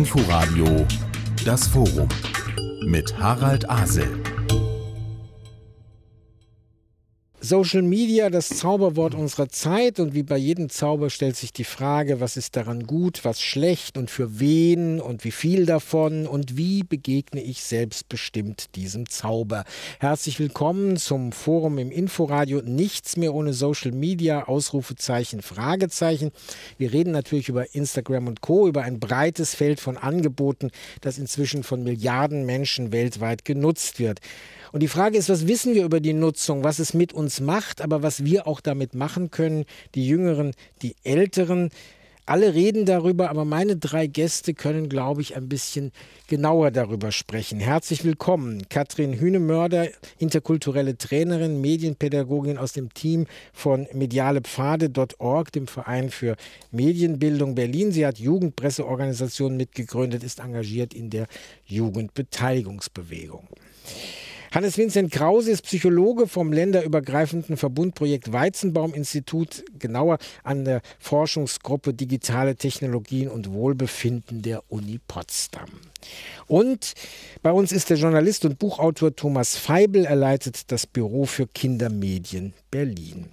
Inforadio Das Forum mit Harald Asel. Social Media, das Zauberwort unserer Zeit und wie bei jedem Zauber stellt sich die Frage, was ist daran gut, was schlecht und für wen und wie viel davon und wie begegne ich selbstbestimmt diesem Zauber. Herzlich willkommen zum Forum im Inforadio Nichts mehr ohne Social Media, Ausrufezeichen, Fragezeichen. Wir reden natürlich über Instagram und Co, über ein breites Feld von Angeboten, das inzwischen von Milliarden Menschen weltweit genutzt wird. Und die Frage ist, was wissen wir über die Nutzung, was es mit uns macht, aber was wir auch damit machen können, die Jüngeren, die Älteren. Alle reden darüber, aber meine drei Gäste können, glaube ich, ein bisschen genauer darüber sprechen. Herzlich willkommen, Katrin Hühnemörder, interkulturelle Trainerin, Medienpädagogin aus dem Team von medialepfade.org, dem Verein für Medienbildung Berlin. Sie hat Jugendpresseorganisationen mitgegründet, ist engagiert in der Jugendbeteiligungsbewegung. Hannes Vincent Krause ist Psychologe vom länderübergreifenden Verbundprojekt Weizenbaum-Institut, genauer an der Forschungsgruppe Digitale Technologien und Wohlbefinden der Uni Potsdam. Und bei uns ist der Journalist und Buchautor Thomas Feibel. Er leitet das Büro für Kindermedien Berlin.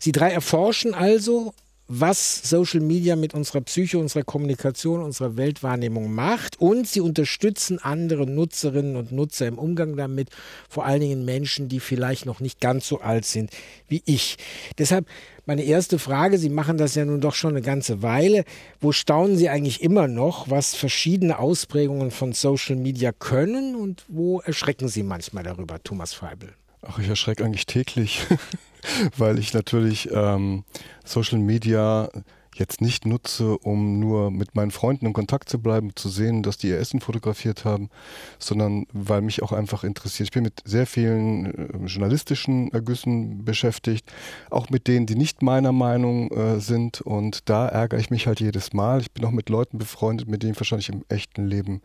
Sie drei erforschen also was Social Media mit unserer Psyche, unserer Kommunikation, unserer Weltwahrnehmung macht. Und sie unterstützen andere Nutzerinnen und Nutzer im Umgang damit, vor allen Dingen Menschen, die vielleicht noch nicht ganz so alt sind wie ich. Deshalb meine erste Frage, Sie machen das ja nun doch schon eine ganze Weile. Wo staunen Sie eigentlich immer noch, was verschiedene Ausprägungen von Social Media können und wo erschrecken Sie manchmal darüber, Thomas Feibel? Ach, ich erschrecke eigentlich täglich, weil ich natürlich ähm, Social Media jetzt nicht nutze, um nur mit meinen Freunden in Kontakt zu bleiben, zu sehen, dass die ihr Essen fotografiert haben, sondern weil mich auch einfach interessiert. Ich bin mit sehr vielen äh, journalistischen Ergüssen beschäftigt, auch mit denen, die nicht meiner Meinung äh, sind. Und da ärgere ich mich halt jedes Mal. Ich bin auch mit Leuten befreundet, mit denen ich wahrscheinlich im echten Leben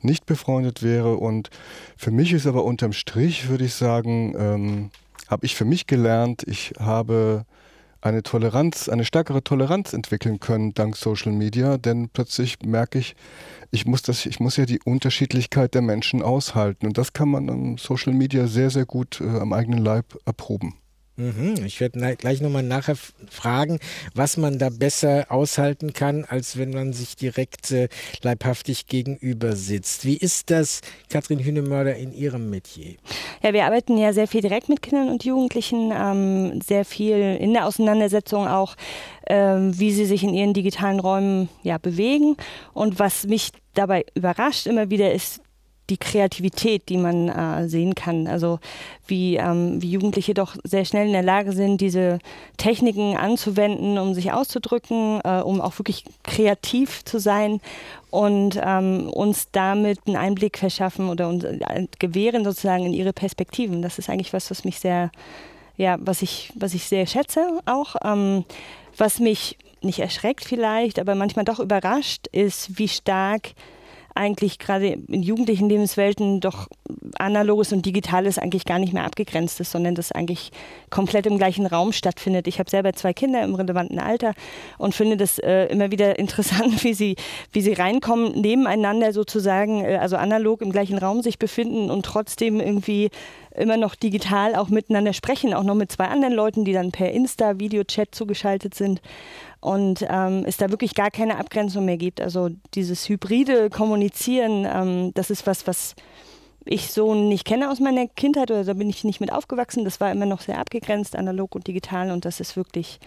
nicht befreundet wäre. Und für mich ist aber unterm Strich, würde ich sagen, ähm, habe ich für mich gelernt, ich habe eine Toleranz, eine stärkere Toleranz entwickeln können dank Social Media, denn plötzlich merke ich, ich muss das, ich muss ja die Unterschiedlichkeit der Menschen aushalten und das kann man am Social Media sehr, sehr gut äh, am eigenen Leib erproben. Mhm. Ich werde gleich nochmal nachher fragen, was man da besser aushalten kann, als wenn man sich direkt äh, leibhaftig gegenüber sitzt. Wie ist das, Katrin Hühnemörder, in Ihrem Metier? Ja, wir arbeiten ja sehr viel direkt mit Kindern und Jugendlichen, ähm, sehr viel in der Auseinandersetzung auch, ähm, wie sie sich in ihren digitalen Räumen ja, bewegen. Und was mich dabei überrascht immer wieder ist, die Kreativität, die man äh, sehen kann. Also wie, ähm, wie Jugendliche doch sehr schnell in der Lage sind, diese Techniken anzuwenden, um sich auszudrücken, äh, um auch wirklich kreativ zu sein und ähm, uns damit einen Einblick verschaffen oder uns äh, gewähren sozusagen in ihre Perspektiven. Das ist eigentlich was, was mich sehr, ja, was ich, was ich sehr schätze auch. Ähm, was mich nicht erschreckt vielleicht, aber manchmal doch überrascht, ist, wie stark eigentlich gerade in jugendlichen Lebenswelten doch analoges und digitales eigentlich gar nicht mehr abgegrenzt ist, sondern das eigentlich komplett im gleichen Raum stattfindet. Ich habe selber zwei Kinder im relevanten Alter und finde das äh, immer wieder interessant, wie sie, wie sie reinkommen, nebeneinander sozusagen, äh, also analog im gleichen Raum sich befinden und trotzdem irgendwie immer noch digital auch miteinander sprechen, auch noch mit zwei anderen Leuten, die dann per Insta, Videochat zugeschaltet sind und ähm, es da wirklich gar keine Abgrenzung mehr gibt. Also dieses hybride Kommunizieren, ähm, das ist was, was ich so nicht kenne aus meiner Kindheit oder da bin ich nicht mit aufgewachsen. Das war immer noch sehr abgegrenzt, analog und digital und das ist wirklich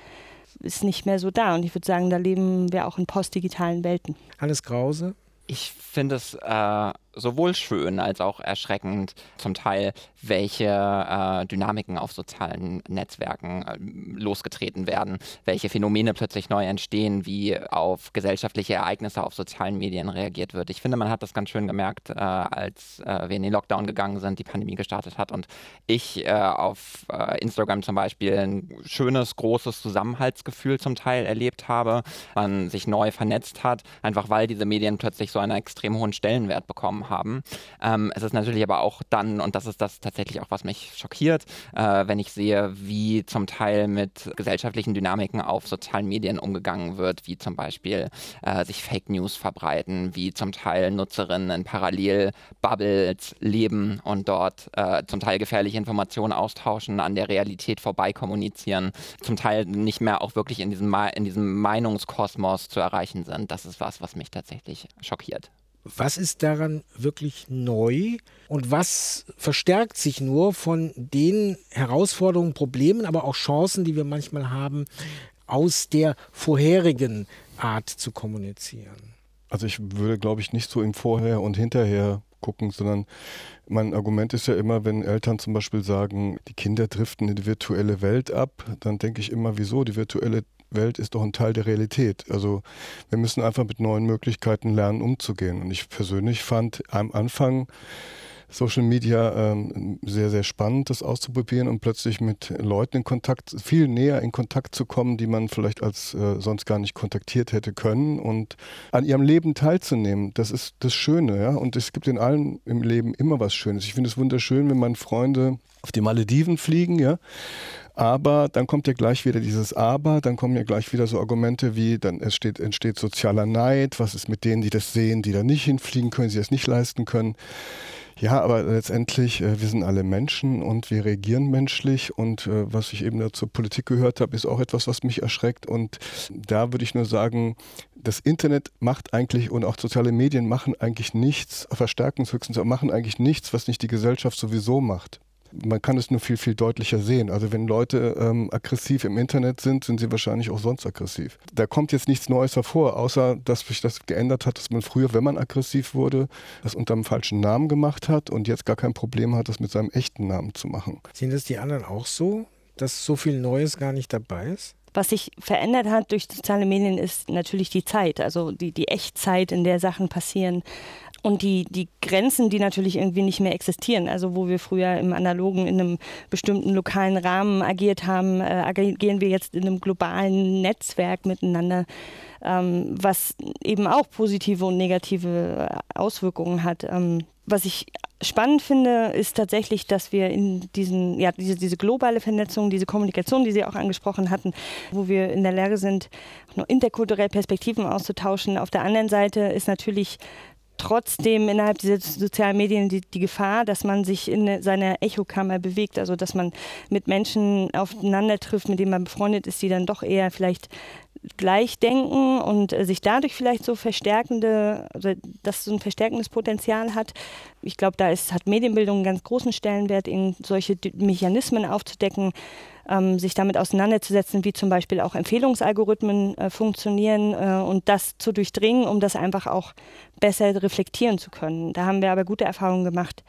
ist nicht mehr so da. Und ich würde sagen, da leben wir auch in postdigitalen Welten. Hannes Krause? Ich finde es äh, sowohl schön als auch erschreckend zum Teil, welche äh, Dynamiken auf sozialen Netzwerken äh, losgetreten werden, welche Phänomene plötzlich neu entstehen, wie auf gesellschaftliche Ereignisse auf sozialen Medien reagiert wird. Ich finde, man hat das ganz schön gemerkt, äh, als äh, wir in den Lockdown gegangen sind, die Pandemie gestartet hat und ich äh, auf äh, Instagram zum Beispiel ein schönes, großes Zusammenhaltsgefühl zum Teil erlebt habe, man sich neu vernetzt hat, einfach weil diese Medien plötzlich so einen extrem hohen Stellenwert bekommen bekommen haben. Ähm, es ist natürlich aber auch dann, und das ist das tatsächlich auch, was mich schockiert, äh, wenn ich sehe, wie zum Teil mit gesellschaftlichen Dynamiken auf sozialen Medien umgegangen wird, wie zum Beispiel äh, sich Fake News verbreiten, wie zum Teil Nutzerinnen in Parallelbubbles leben und dort äh, zum Teil gefährliche Informationen austauschen, an der Realität vorbei kommunizieren, zum Teil nicht mehr auch wirklich in diesem, in diesem Meinungskosmos zu erreichen sind. Das ist was, was mich tatsächlich schockiert. Was ist daran wirklich neu und was verstärkt sich nur von den Herausforderungen, Problemen, aber auch Chancen, die wir manchmal haben, aus der vorherigen Art zu kommunizieren? Also ich würde, glaube ich, nicht so im Vorher und Hinterher gucken, sondern mein Argument ist ja immer, wenn Eltern zum Beispiel sagen, die Kinder driften in die virtuelle Welt ab, dann denke ich immer, wieso? Die virtuelle Welt ist doch ein Teil der Realität. Also wir müssen einfach mit neuen Möglichkeiten lernen, umzugehen. Und ich persönlich fand am Anfang Social Media ähm, sehr, sehr spannend, das auszuprobieren und plötzlich mit Leuten in Kontakt, viel näher in Kontakt zu kommen, die man vielleicht als äh, sonst gar nicht kontaktiert hätte können und an ihrem Leben teilzunehmen. Das ist das Schöne, ja. Und es gibt in allen im Leben immer was Schönes. Ich finde es wunderschön, wenn meine Freunde auf die Malediven fliegen, ja. Aber dann kommt ja gleich wieder dieses Aber, dann kommen ja gleich wieder so Argumente wie, dann entsteht, entsteht sozialer Neid, was ist mit denen, die das sehen, die da nicht hinfliegen können, sie das nicht leisten können. Ja, aber letztendlich, äh, wir sind alle Menschen und wir reagieren menschlich. Und äh, was ich eben da zur Politik gehört habe, ist auch etwas, was mich erschreckt. Und da würde ich nur sagen, das Internet macht eigentlich und auch soziale Medien machen eigentlich nichts, verstärken es höchstens, aber machen eigentlich nichts, was nicht die Gesellschaft sowieso macht man kann es nur viel, viel deutlicher sehen. Also wenn Leute ähm, aggressiv im Internet sind, sind sie wahrscheinlich auch sonst aggressiv. Da kommt jetzt nichts Neues hervor, außer dass sich das geändert hat, dass man früher, wenn man aggressiv wurde, das unter einem falschen Namen gemacht hat und jetzt gar kein Problem hat, das mit seinem echten Namen zu machen. Sehen das die anderen auch so, dass so viel Neues gar nicht dabei ist? Was sich verändert hat durch soziale Medien ist natürlich die Zeit, also die, die Echtzeit, in der Sachen passieren und die, die Grenzen, die natürlich irgendwie nicht mehr existieren. Also wo wir früher im Analogen in einem bestimmten lokalen Rahmen agiert haben, äh, agieren wir jetzt in einem globalen Netzwerk miteinander, ähm, was eben auch positive und negative Auswirkungen hat. Ähm, was ich spannend finde, ist tatsächlich, dass wir in diesen, ja, diese, diese globale Vernetzung, diese Kommunikation, die Sie auch angesprochen hatten, wo wir in der Lage sind, interkulturell Perspektiven auszutauschen. Auf der anderen Seite ist natürlich trotzdem innerhalb dieser sozialen Medien die, die Gefahr, dass man sich in seiner Echokammer bewegt, also dass man mit Menschen aufeinander trifft, mit denen man befreundet ist, die dann doch eher vielleicht gleich denken und äh, sich dadurch vielleicht so verstärkende, also dass so ein verstärkendes Potenzial hat. Ich glaube, da ist, hat Medienbildung einen ganz großen Stellenwert, in solche Mechanismen aufzudecken, ähm, sich damit auseinanderzusetzen, wie zum Beispiel auch Empfehlungsalgorithmen äh, funktionieren äh, und das zu durchdringen, um das einfach auch besser reflektieren zu können. Da haben wir aber gute Erfahrungen gemacht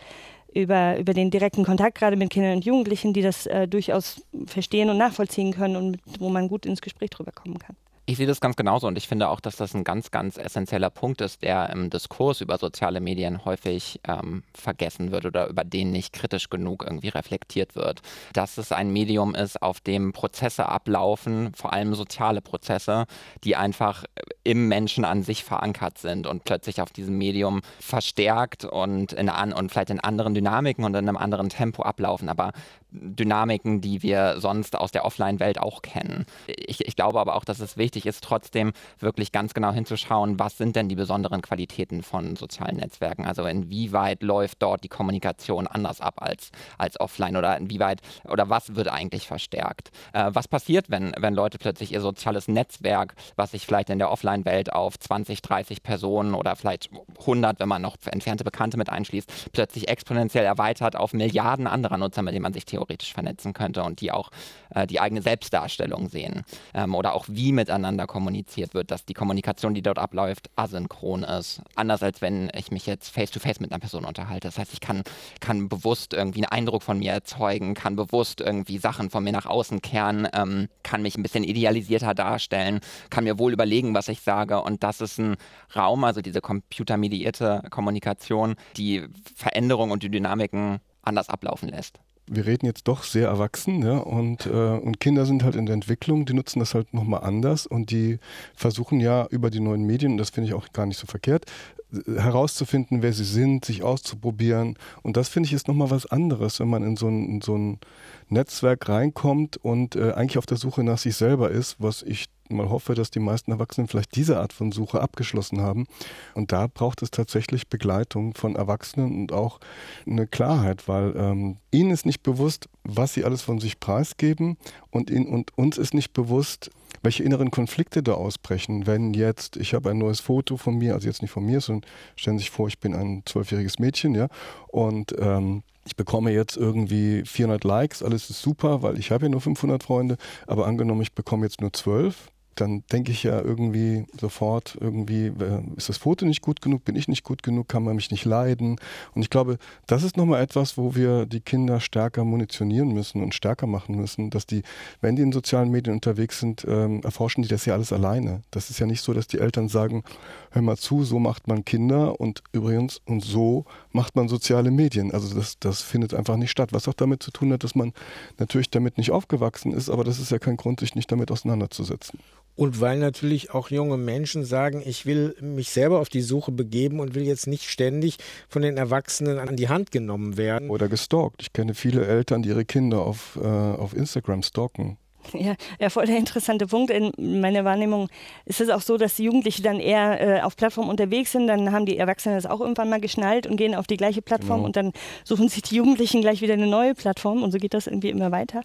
über, über den direkten Kontakt gerade mit Kindern und Jugendlichen, die das äh, durchaus verstehen und nachvollziehen können und mit, wo man gut ins Gespräch drüber kommen kann. Ich sehe das ganz genauso und ich finde auch, dass das ein ganz, ganz essentieller Punkt ist, der im Diskurs über soziale Medien häufig ähm, vergessen wird oder über den nicht kritisch genug irgendwie reflektiert wird. Dass es ein Medium ist, auf dem Prozesse ablaufen, vor allem soziale Prozesse, die einfach im Menschen an sich verankert sind und plötzlich auf diesem Medium verstärkt und, in an, und vielleicht in anderen Dynamiken und in einem anderen Tempo ablaufen. Aber Dynamiken, die wir sonst aus der Offline-Welt auch kennen. Ich, ich, glaube aber auch, dass es wichtig ist, trotzdem wirklich ganz genau hinzuschauen, was sind denn die besonderen Qualitäten von sozialen Netzwerken? Also inwieweit läuft dort die Kommunikation anders ab als, als offline oder inwieweit oder was wird eigentlich verstärkt? Äh, was passiert, wenn, wenn Leute plötzlich ihr soziales Netzwerk, was sich vielleicht in der Offline-Welt auf 20, 30 Personen oder vielleicht 100, wenn man noch entfernte Bekannte mit einschließt, plötzlich exponentiell erweitert auf Milliarden anderer Nutzer, mit denen man sich theoretisch theoretisch vernetzen könnte und die auch äh, die eigene Selbstdarstellung sehen ähm, oder auch wie miteinander kommuniziert wird, dass die Kommunikation, die dort abläuft, asynchron ist. Anders als wenn ich mich jetzt face-to-face -face mit einer Person unterhalte. Das heißt, ich kann, kann bewusst irgendwie einen Eindruck von mir erzeugen, kann bewusst irgendwie Sachen von mir nach außen kehren, ähm, kann mich ein bisschen idealisierter darstellen, kann mir wohl überlegen, was ich sage und das ist ein Raum, also diese computermediierte Kommunikation, die Veränderungen und die Dynamiken anders ablaufen lässt wir reden jetzt doch sehr erwachsen, ja, und, äh, und Kinder sind halt in der Entwicklung, die nutzen das halt nochmal anders und die versuchen ja über die neuen Medien, und das finde ich auch gar nicht so verkehrt, herauszufinden, wer sie sind, sich auszuprobieren. Und das finde ich ist nochmal was anderes, wenn man in so ein, in so ein Netzwerk reinkommt und äh, eigentlich auf der Suche nach sich selber ist, was ich mal hoffe, dass die meisten Erwachsenen vielleicht diese Art von Suche abgeschlossen haben. Und da braucht es tatsächlich Begleitung von Erwachsenen und auch eine Klarheit, weil ähm, ihnen ist nicht bewusst, was sie alles von sich preisgeben und, in, und uns ist nicht bewusst, welche inneren Konflikte da ausbrechen, wenn jetzt, ich habe ein neues Foto von mir, also jetzt nicht von mir, sondern stellen Sie sich vor, ich bin ein zwölfjähriges Mädchen, ja, und ähm, ich bekomme jetzt irgendwie 400 Likes, alles ist super, weil ich habe ja nur 500 Freunde, aber angenommen, ich bekomme jetzt nur 12, dann denke ich ja irgendwie sofort, irgendwie äh, ist das Foto nicht gut genug, bin ich nicht gut genug, kann man mich nicht leiden. Und ich glaube, das ist nochmal etwas, wo wir die Kinder stärker munitionieren müssen und stärker machen müssen, dass die, wenn die in sozialen Medien unterwegs sind, ähm, erforschen die das ja alles alleine. Das ist ja nicht so, dass die Eltern sagen, hör mal zu, so macht man Kinder und übrigens und so macht man soziale Medien. Also das, das findet einfach nicht statt. Was auch damit zu tun hat, dass man natürlich damit nicht aufgewachsen ist, aber das ist ja kein Grund, sich nicht damit auseinanderzusetzen. Und weil natürlich auch junge Menschen sagen, ich will mich selber auf die Suche begeben und will jetzt nicht ständig von den Erwachsenen an die Hand genommen werden. Oder gestalkt. Ich kenne viele Eltern, die ihre Kinder auf, äh, auf Instagram stalken. Ja, ja, voll der interessante Punkt. In meiner Wahrnehmung ist es auch so, dass die Jugendlichen dann eher äh, auf Plattformen unterwegs sind. Dann haben die Erwachsenen das auch irgendwann mal geschnallt und gehen auf die gleiche Plattform genau. und dann suchen sich die Jugendlichen gleich wieder eine neue Plattform und so geht das irgendwie immer weiter.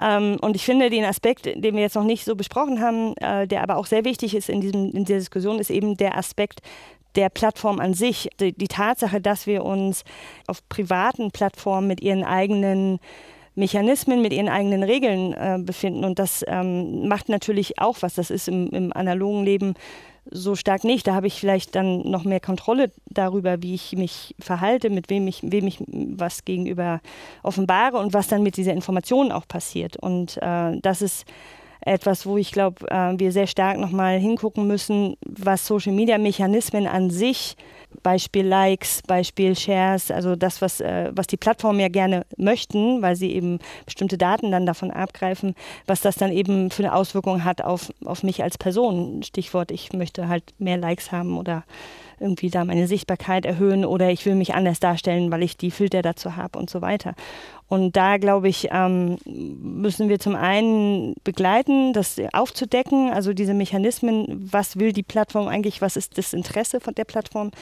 Ähm, und ich finde den Aspekt, den wir jetzt noch nicht so besprochen haben, äh, der aber auch sehr wichtig ist in, diesem, in dieser Diskussion, ist eben der Aspekt der Plattform an sich. Die, die Tatsache, dass wir uns auf privaten Plattformen mit ihren eigenen Mechanismen mit ihren eigenen Regeln äh, befinden. Und das ähm, macht natürlich auch was. Das ist im, im analogen Leben so stark nicht. Da habe ich vielleicht dann noch mehr Kontrolle darüber, wie ich mich verhalte, mit wem ich, wem ich was gegenüber offenbare und was dann mit dieser Information auch passiert. Und äh, das ist etwas, wo ich glaube, äh, wir sehr stark nochmal hingucken müssen, was Social-Media-Mechanismen an sich, Beispiel Likes, Beispiel Shares, also das, was, äh, was die Plattformen ja gerne möchten, weil sie eben bestimmte Daten dann davon abgreifen, was das dann eben für eine Auswirkung hat auf, auf mich als Person. Stichwort, ich möchte halt mehr Likes haben oder irgendwie da meine Sichtbarkeit erhöhen oder ich will mich anders darstellen, weil ich die Filter dazu habe und so weiter. Und da, glaube ich, ähm, müssen wir zum einen begleiten, das aufzudecken, also diese Mechanismen, was will die Plattform eigentlich, was ist das Interesse von der Plattform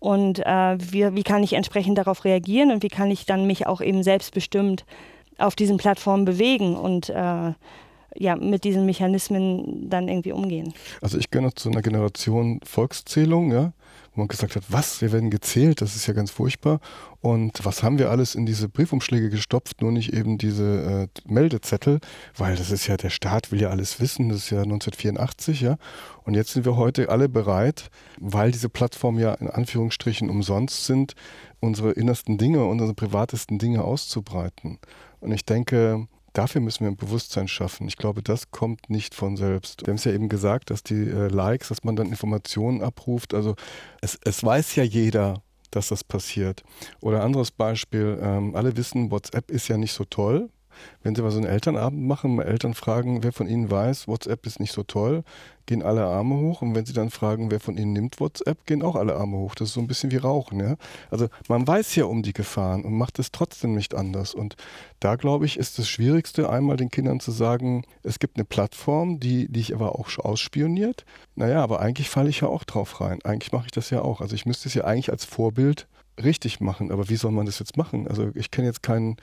und äh, wie, wie kann ich entsprechend darauf reagieren und wie kann ich dann mich auch eben selbstbestimmt auf diesen Plattformen bewegen und äh, ja, mit diesen Mechanismen dann irgendwie umgehen. Also ich gehöre zu einer Generation Volkszählung, ja wo man gesagt hat, was, wir werden gezählt, das ist ja ganz furchtbar. Und was haben wir alles in diese Briefumschläge gestopft, nur nicht eben diese äh, Meldezettel, weil das ist ja, der Staat will ja alles wissen, das ist ja 1984, ja. Und jetzt sind wir heute alle bereit, weil diese Plattformen ja in Anführungsstrichen umsonst sind, unsere innersten Dinge, unsere privatesten Dinge auszubreiten. Und ich denke, Dafür müssen wir ein Bewusstsein schaffen. Ich glaube, das kommt nicht von selbst. Wir haben es ja eben gesagt, dass die äh, Likes, dass man dann Informationen abruft. Also es, es weiß ja jeder, dass das passiert. Oder anderes Beispiel, ähm, alle wissen, WhatsApp ist ja nicht so toll. Wenn Sie mal so einen Elternabend machen, mal Eltern fragen, wer von Ihnen weiß, WhatsApp ist nicht so toll, gehen alle Arme hoch. Und wenn Sie dann fragen, wer von Ihnen nimmt WhatsApp, gehen auch alle Arme hoch. Das ist so ein bisschen wie Rauchen. Ja? Also man weiß ja um die Gefahren und macht es trotzdem nicht anders. Und da glaube ich, ist das Schwierigste, einmal den Kindern zu sagen, es gibt eine Plattform, die, die ich aber auch ausspioniert. Naja, aber eigentlich falle ich ja auch drauf rein. Eigentlich mache ich das ja auch. Also ich müsste es ja eigentlich als Vorbild richtig machen. Aber wie soll man das jetzt machen? Also ich kenne jetzt keinen,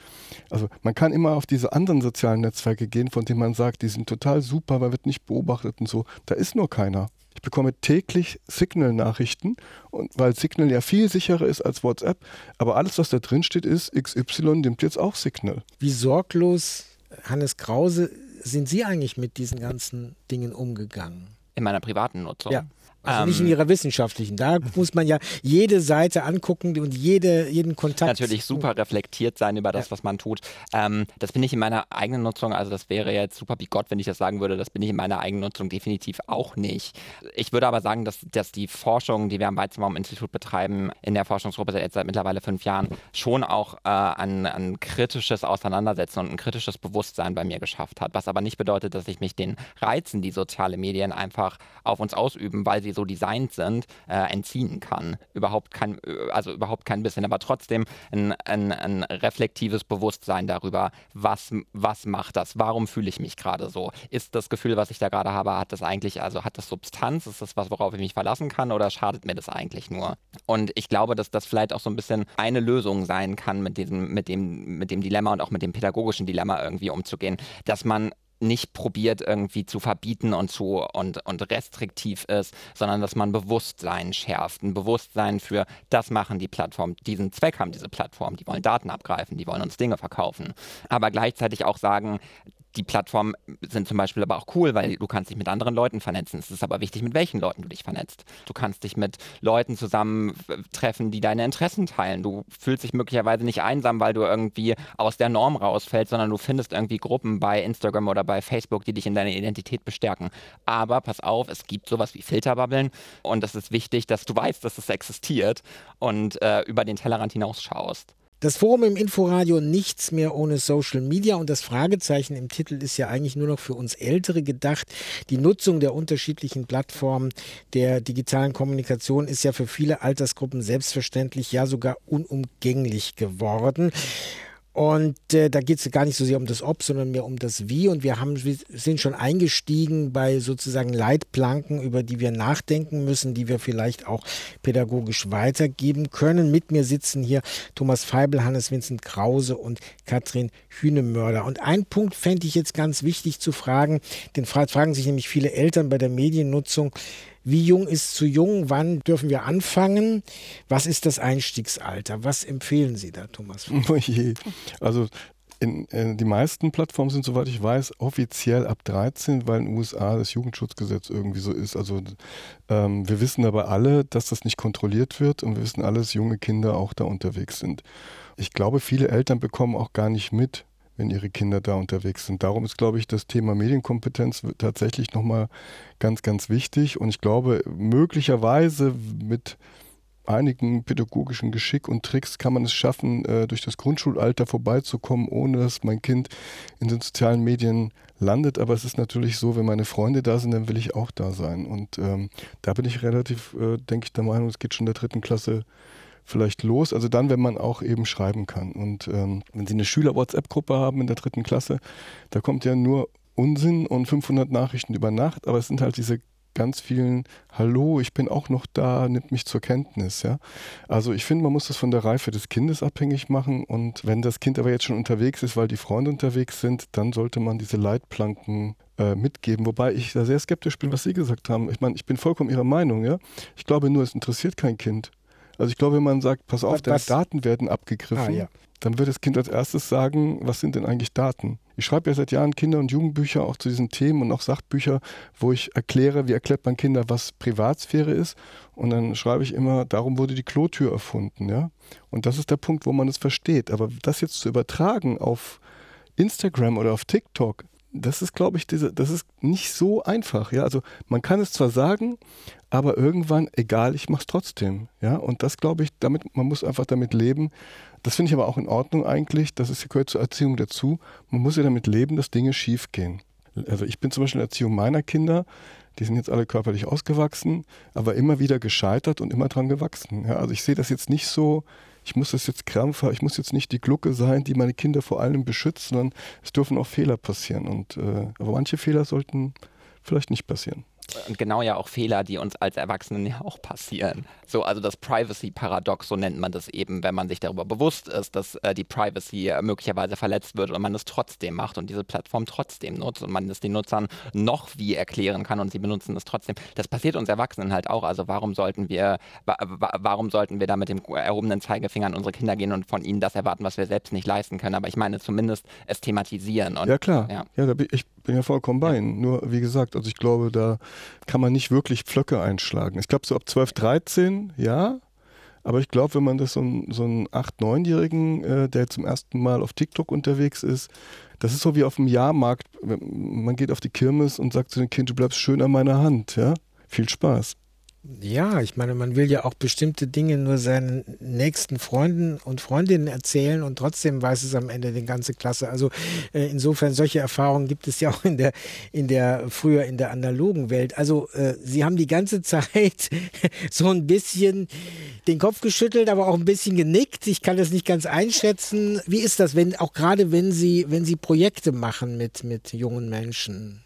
also man kann immer auf diese anderen sozialen Netzwerke gehen, von denen man sagt, die sind total super, man wird nicht beobachtet und so. Da ist nur keiner. Ich bekomme täglich Signal-Nachrichten, weil Signal ja viel sicherer ist als WhatsApp. Aber alles, was da drin steht, ist, XY nimmt jetzt auch Signal. Wie sorglos, Hannes Krause, sind Sie eigentlich mit diesen ganzen Dingen umgegangen? In meiner privaten Nutzung? Ja. Also nicht in Ähm, ihrer wissenschaftlichen. Da muss man ja jede Seite angucken und jede, jeden Kontakt. natürlich super reflektiert sein über das, was man tut. Ähm, das bin ich in meiner eigenen Nutzung, also das wäre jetzt super bigott, wenn ich das sagen würde, das bin ich in meiner eigenen Nutzung definitiv auch nicht. Ich würde aber sagen, dass, dass die Forschung, die wir am Weizenbaum-Institut betreiben, in der Forschungsgruppe seit, jetzt seit mittlerweile fünf Jahren, schon auch äh, ein, ein kritisches Auseinandersetzen und ein kritisches Bewusstsein bei mir geschafft hat. Was aber nicht bedeutet, dass ich mich den Reizen, die soziale Medien einfach auf uns ausüben, weil sie so designt sind, äh, entziehen kann. Überhaupt kein, äh, also überhaupt kein bisschen, aber trotzdem ein, ein, ein reflektives Bewusstsein darüber, was, was macht das, warum fühle ich mich gerade so? Ist das Gefühl, was ich da gerade habe, hat das eigentlich, also hat das Substanz, ist das was, worauf ich mich verlassen kann oder schadet mir das eigentlich nur? Und ich glaube, dass das vielleicht auch so ein bisschen eine Lösung sein kann, mit diesem, mit dem, mit dem Dilemma und auch mit dem pädagogischen Dilemma irgendwie umzugehen, dass man nicht probiert irgendwie zu verbieten und zu und, und restriktiv ist, sondern dass man Bewusstsein schärft. Ein Bewusstsein für, das machen die Plattformen, diesen Zweck haben diese Plattformen, die wollen Daten abgreifen, die wollen uns Dinge verkaufen. Aber gleichzeitig auch sagen, die Plattformen sind zum Beispiel aber auch cool, weil du kannst dich mit anderen Leuten vernetzen. Es ist aber wichtig, mit welchen Leuten du dich vernetzt. Du kannst dich mit Leuten zusammentreffen, die deine Interessen teilen. Du fühlst dich möglicherweise nicht einsam, weil du irgendwie aus der Norm rausfällst, sondern du findest irgendwie Gruppen bei Instagram oder bei Facebook, die dich in deiner Identität bestärken. Aber pass auf, es gibt sowas wie Filterbubbeln und es ist wichtig, dass du weißt, dass es existiert und äh, über den Tellerrand hinausschaust. Das Forum im Inforadio nichts mehr ohne Social Media und das Fragezeichen im Titel ist ja eigentlich nur noch für uns Ältere gedacht. Die Nutzung der unterschiedlichen Plattformen der digitalen Kommunikation ist ja für viele Altersgruppen selbstverständlich, ja sogar unumgänglich geworden. Und äh, da geht es gar nicht so sehr um das Ob, sondern mehr um das Wie. Und wir, haben, wir sind schon eingestiegen bei sozusagen Leitplanken, über die wir nachdenken müssen, die wir vielleicht auch pädagogisch weitergeben können. Mit mir sitzen hier Thomas Feibel, Hannes Vincent Krause und Katrin Hühnemörder. Und ein Punkt fände ich jetzt ganz wichtig zu fragen, den fragen sich nämlich viele Eltern bei der Mediennutzung. Wie jung ist zu jung? Wann dürfen wir anfangen? Was ist das Einstiegsalter? Was empfehlen Sie da, Thomas? Oh. Also in, in, die meisten Plattformen sind, soweit ich weiß, offiziell ab 13, weil in den USA das Jugendschutzgesetz irgendwie so ist. Also ähm, wir wissen aber alle, dass das nicht kontrolliert wird und wir wissen alle, dass junge Kinder auch da unterwegs sind. Ich glaube, viele Eltern bekommen auch gar nicht mit, wenn ihre Kinder da unterwegs sind. Darum ist, glaube ich, das Thema Medienkompetenz tatsächlich nochmal ganz, ganz wichtig. Und ich glaube, möglicherweise mit einigen pädagogischen Geschick und Tricks kann man es schaffen, äh, durch das Grundschulalter vorbeizukommen, ohne dass mein Kind in den sozialen Medien landet. Aber es ist natürlich so, wenn meine Freunde da sind, dann will ich auch da sein. Und ähm, da bin ich relativ, äh, denke ich, der Meinung, es geht schon in der dritten Klasse vielleicht los. Also dann, wenn man auch eben schreiben kann. Und ähm, wenn Sie eine Schüler-WhatsApp-Gruppe haben in der dritten Klasse, da kommt ja nur Unsinn und 500 Nachrichten über Nacht, aber es sind halt diese ganz vielen Hallo, ich bin auch noch da, nimmt mich zur Kenntnis. Ja? Also ich finde, man muss das von der Reife des Kindes abhängig machen und wenn das Kind aber jetzt schon unterwegs ist, weil die Freunde unterwegs sind, dann sollte man diese Leitplanken äh, mitgeben. Wobei ich da sehr skeptisch bin, was Sie gesagt haben. Ich meine, ich bin vollkommen Ihrer Meinung. Ja? Ich glaube nur, es interessiert kein Kind. Also ich glaube, wenn man sagt, pass auf, deine Daten werden abgegriffen, ah, ja. dann wird das Kind als erstes sagen, was sind denn eigentlich Daten? Ich schreibe ja seit Jahren Kinder- und Jugendbücher auch zu diesen Themen und auch Sachbücher, wo ich erkläre, wie erklärt man Kinder, was Privatsphäre ist. Und dann schreibe ich immer, darum wurde die Klotür erfunden. Ja? Und das ist der Punkt, wo man es versteht. Aber das jetzt zu übertragen auf Instagram oder auf TikTok, das ist, glaube ich, diese, das ist nicht so einfach. Ja, also man kann es zwar sagen, aber irgendwann, egal, ich mache es trotzdem. Ja, und das glaube ich, damit, man muss einfach damit leben. Das finde ich aber auch in Ordnung eigentlich. Das ist, gehört zur Erziehung dazu. Man muss ja damit leben, dass Dinge schief gehen. Also ich bin zum Beispiel in der Erziehung meiner Kinder, die sind jetzt alle körperlich ausgewachsen, aber immer wieder gescheitert und immer dran gewachsen. Ja, also ich sehe das jetzt nicht so, ich muss das jetzt krampfer, ich muss jetzt nicht die Glucke sein, die meine Kinder vor allem beschützt, sondern es dürfen auch Fehler passieren. Und, äh, aber manche Fehler sollten vielleicht nicht passieren und genau ja auch Fehler, die uns als Erwachsenen ja auch passieren. So, also das Privacy-Paradox, so nennt man das eben, wenn man sich darüber bewusst ist, dass äh, die Privacy äh, möglicherweise verletzt wird und man es trotzdem macht und diese Plattform trotzdem nutzt und man es den Nutzern noch wie erklären kann und sie benutzen es trotzdem. Das passiert uns Erwachsenen halt auch. Also warum sollten wir, wa warum sollten wir da mit dem erhobenen Zeigefinger an unsere Kinder gehen und von ihnen das erwarten, was wir selbst nicht leisten können? Aber ich meine zumindest es thematisieren. Und, ja klar, ja. ja ich bin ja vollkommen bei Ihnen. Nur, wie gesagt, also ich glaube, da kann man nicht wirklich Pflöcke einschlagen. Ich glaube, so ab 12, 13, ja. Aber ich glaube, wenn man das so, so einen 8-, 9-Jährigen, äh, der zum ersten Mal auf TikTok unterwegs ist, das ist so wie auf dem Jahrmarkt. Man geht auf die Kirmes und sagt zu dem Kind, du bleibst schön an meiner Hand, ja. Viel Spaß. Ja, ich meine, man will ja auch bestimmte Dinge nur seinen nächsten Freunden und Freundinnen erzählen und trotzdem weiß es am Ende die ganze Klasse. Also äh, insofern solche Erfahrungen gibt es ja auch in der in der früher in der analogen Welt. Also äh, Sie haben die ganze Zeit so ein bisschen den Kopf geschüttelt, aber auch ein bisschen genickt. Ich kann das nicht ganz einschätzen. Wie ist das, wenn auch gerade wenn Sie wenn Sie Projekte machen mit mit jungen Menschen?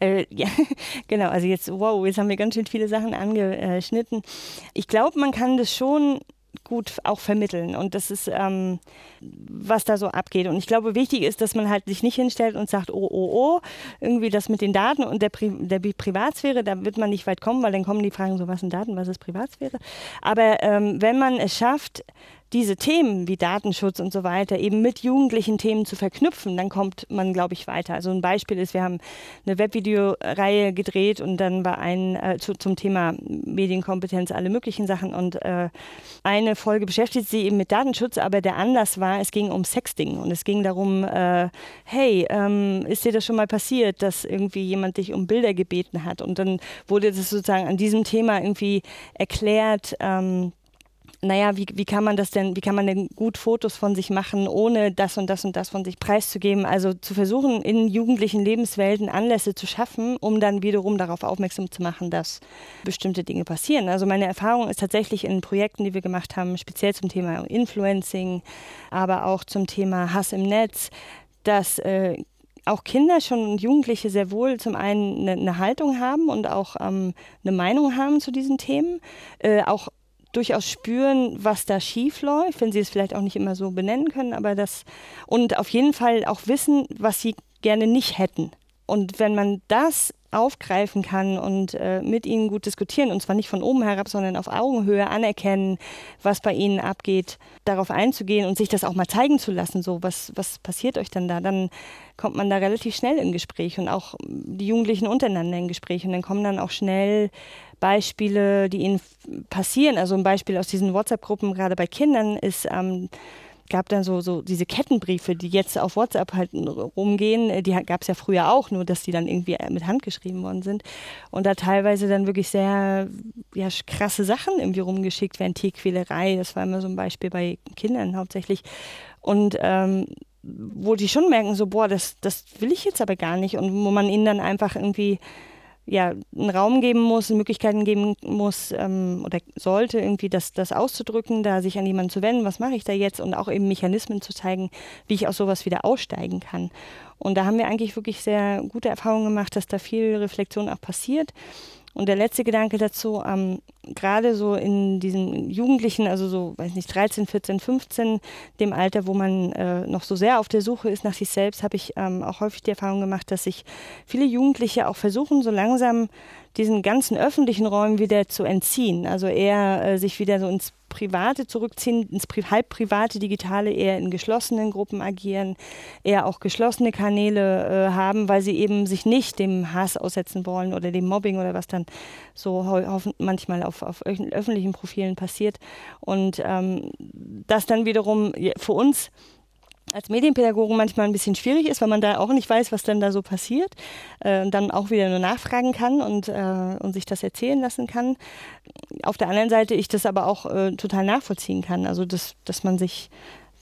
Äh, ja, genau, also jetzt, wow, jetzt haben wir ganz schön viele Sachen angeschnitten. Ich glaube, man kann das schon gut auch vermitteln und das ist, ähm, was da so abgeht. Und ich glaube, wichtig ist, dass man halt sich nicht hinstellt und sagt, oh, oh, oh, irgendwie das mit den Daten und der, Pri der Privatsphäre, da wird man nicht weit kommen, weil dann kommen die Fragen so, was sind Daten, was ist Privatsphäre? Aber ähm, wenn man es schafft, diese Themen wie Datenschutz und so weiter eben mit jugendlichen Themen zu verknüpfen, dann kommt man, glaube ich, weiter. Also ein Beispiel ist, wir haben eine Webvideoreihe gedreht und dann war ein äh, zu, zum Thema Medienkompetenz alle möglichen Sachen und äh, eine Folge beschäftigt sich eben mit Datenschutz, aber der Anlass war, es ging um Sexting und es ging darum, äh, hey, ähm, ist dir das schon mal passiert, dass irgendwie jemand dich um Bilder gebeten hat und dann wurde das sozusagen an diesem Thema irgendwie erklärt, ähm, naja, wie, wie kann man das denn, wie kann man denn gut Fotos von sich machen, ohne das und das und das von sich preiszugeben? Also zu versuchen, in jugendlichen Lebenswelten Anlässe zu schaffen, um dann wiederum darauf aufmerksam zu machen, dass bestimmte Dinge passieren. Also meine Erfahrung ist tatsächlich in Projekten, die wir gemacht haben, speziell zum Thema Influencing, aber auch zum Thema Hass im Netz, dass äh, auch Kinder schon und Jugendliche sehr wohl zum einen eine, eine Haltung haben und auch ähm, eine Meinung haben zu diesen Themen, äh, auch durchaus spüren, was da schief läuft, wenn sie es vielleicht auch nicht immer so benennen können, aber das und auf jeden Fall auch wissen, was sie gerne nicht hätten. Und wenn man das aufgreifen kann und äh, mit ihnen gut diskutieren, und zwar nicht von oben herab, sondern auf Augenhöhe anerkennen, was bei ihnen abgeht, darauf einzugehen und sich das auch mal zeigen zu lassen, so was, was passiert euch dann da, dann kommt man da relativ schnell in Gespräch und auch die Jugendlichen untereinander in Gespräch und dann kommen dann auch schnell Beispiele, die ihnen passieren. Also ein Beispiel aus diesen WhatsApp-Gruppen, gerade bei Kindern, ist, ähm, gab dann so, so diese Kettenbriefe, die jetzt auf WhatsApp halt rumgehen. Die gab es ja früher auch, nur dass die dann irgendwie mit Hand geschrieben worden sind. Und da teilweise dann wirklich sehr ja, krasse Sachen irgendwie rumgeschickt werden. Tierquälerei, das war immer so ein Beispiel bei Kindern hauptsächlich. Und ähm, wo die schon merken, so, boah, das, das will ich jetzt aber gar nicht. Und wo man ihnen dann einfach irgendwie ja, einen Raum geben muss, Möglichkeiten geben muss ähm, oder sollte, irgendwie das, das auszudrücken, da sich an jemanden zu wenden, was mache ich da jetzt und auch eben Mechanismen zu zeigen, wie ich aus sowas wieder aussteigen kann. Und da haben wir eigentlich wirklich sehr gute Erfahrungen gemacht, dass da viel Reflexion auch passiert. Und der letzte Gedanke dazu, ähm, gerade so in diesen Jugendlichen, also so, weiß nicht, 13, 14, 15, dem Alter, wo man äh, noch so sehr auf der Suche ist nach sich selbst, habe ich ähm, auch häufig die Erfahrung gemacht, dass sich viele Jugendliche auch versuchen, so langsam diesen ganzen öffentlichen Räumen wieder zu entziehen. Also eher äh, sich wieder so ins Private zurückziehen, ins Pri halb private Digitale, eher in geschlossenen Gruppen agieren, eher auch geschlossene Kanäle äh, haben, weil sie eben sich nicht dem Hass aussetzen wollen oder dem Mobbing oder was dann so manchmal auf, auf öffentlichen Profilen passiert. Und ähm, das dann wiederum für uns als Medienpädagogen manchmal ein bisschen schwierig ist, weil man da auch nicht weiß, was dann da so passiert äh, dann auch wieder nur nachfragen kann und, äh, und sich das erzählen lassen kann. Auf der anderen Seite ich das aber auch äh, total nachvollziehen kann, also dass, dass man sich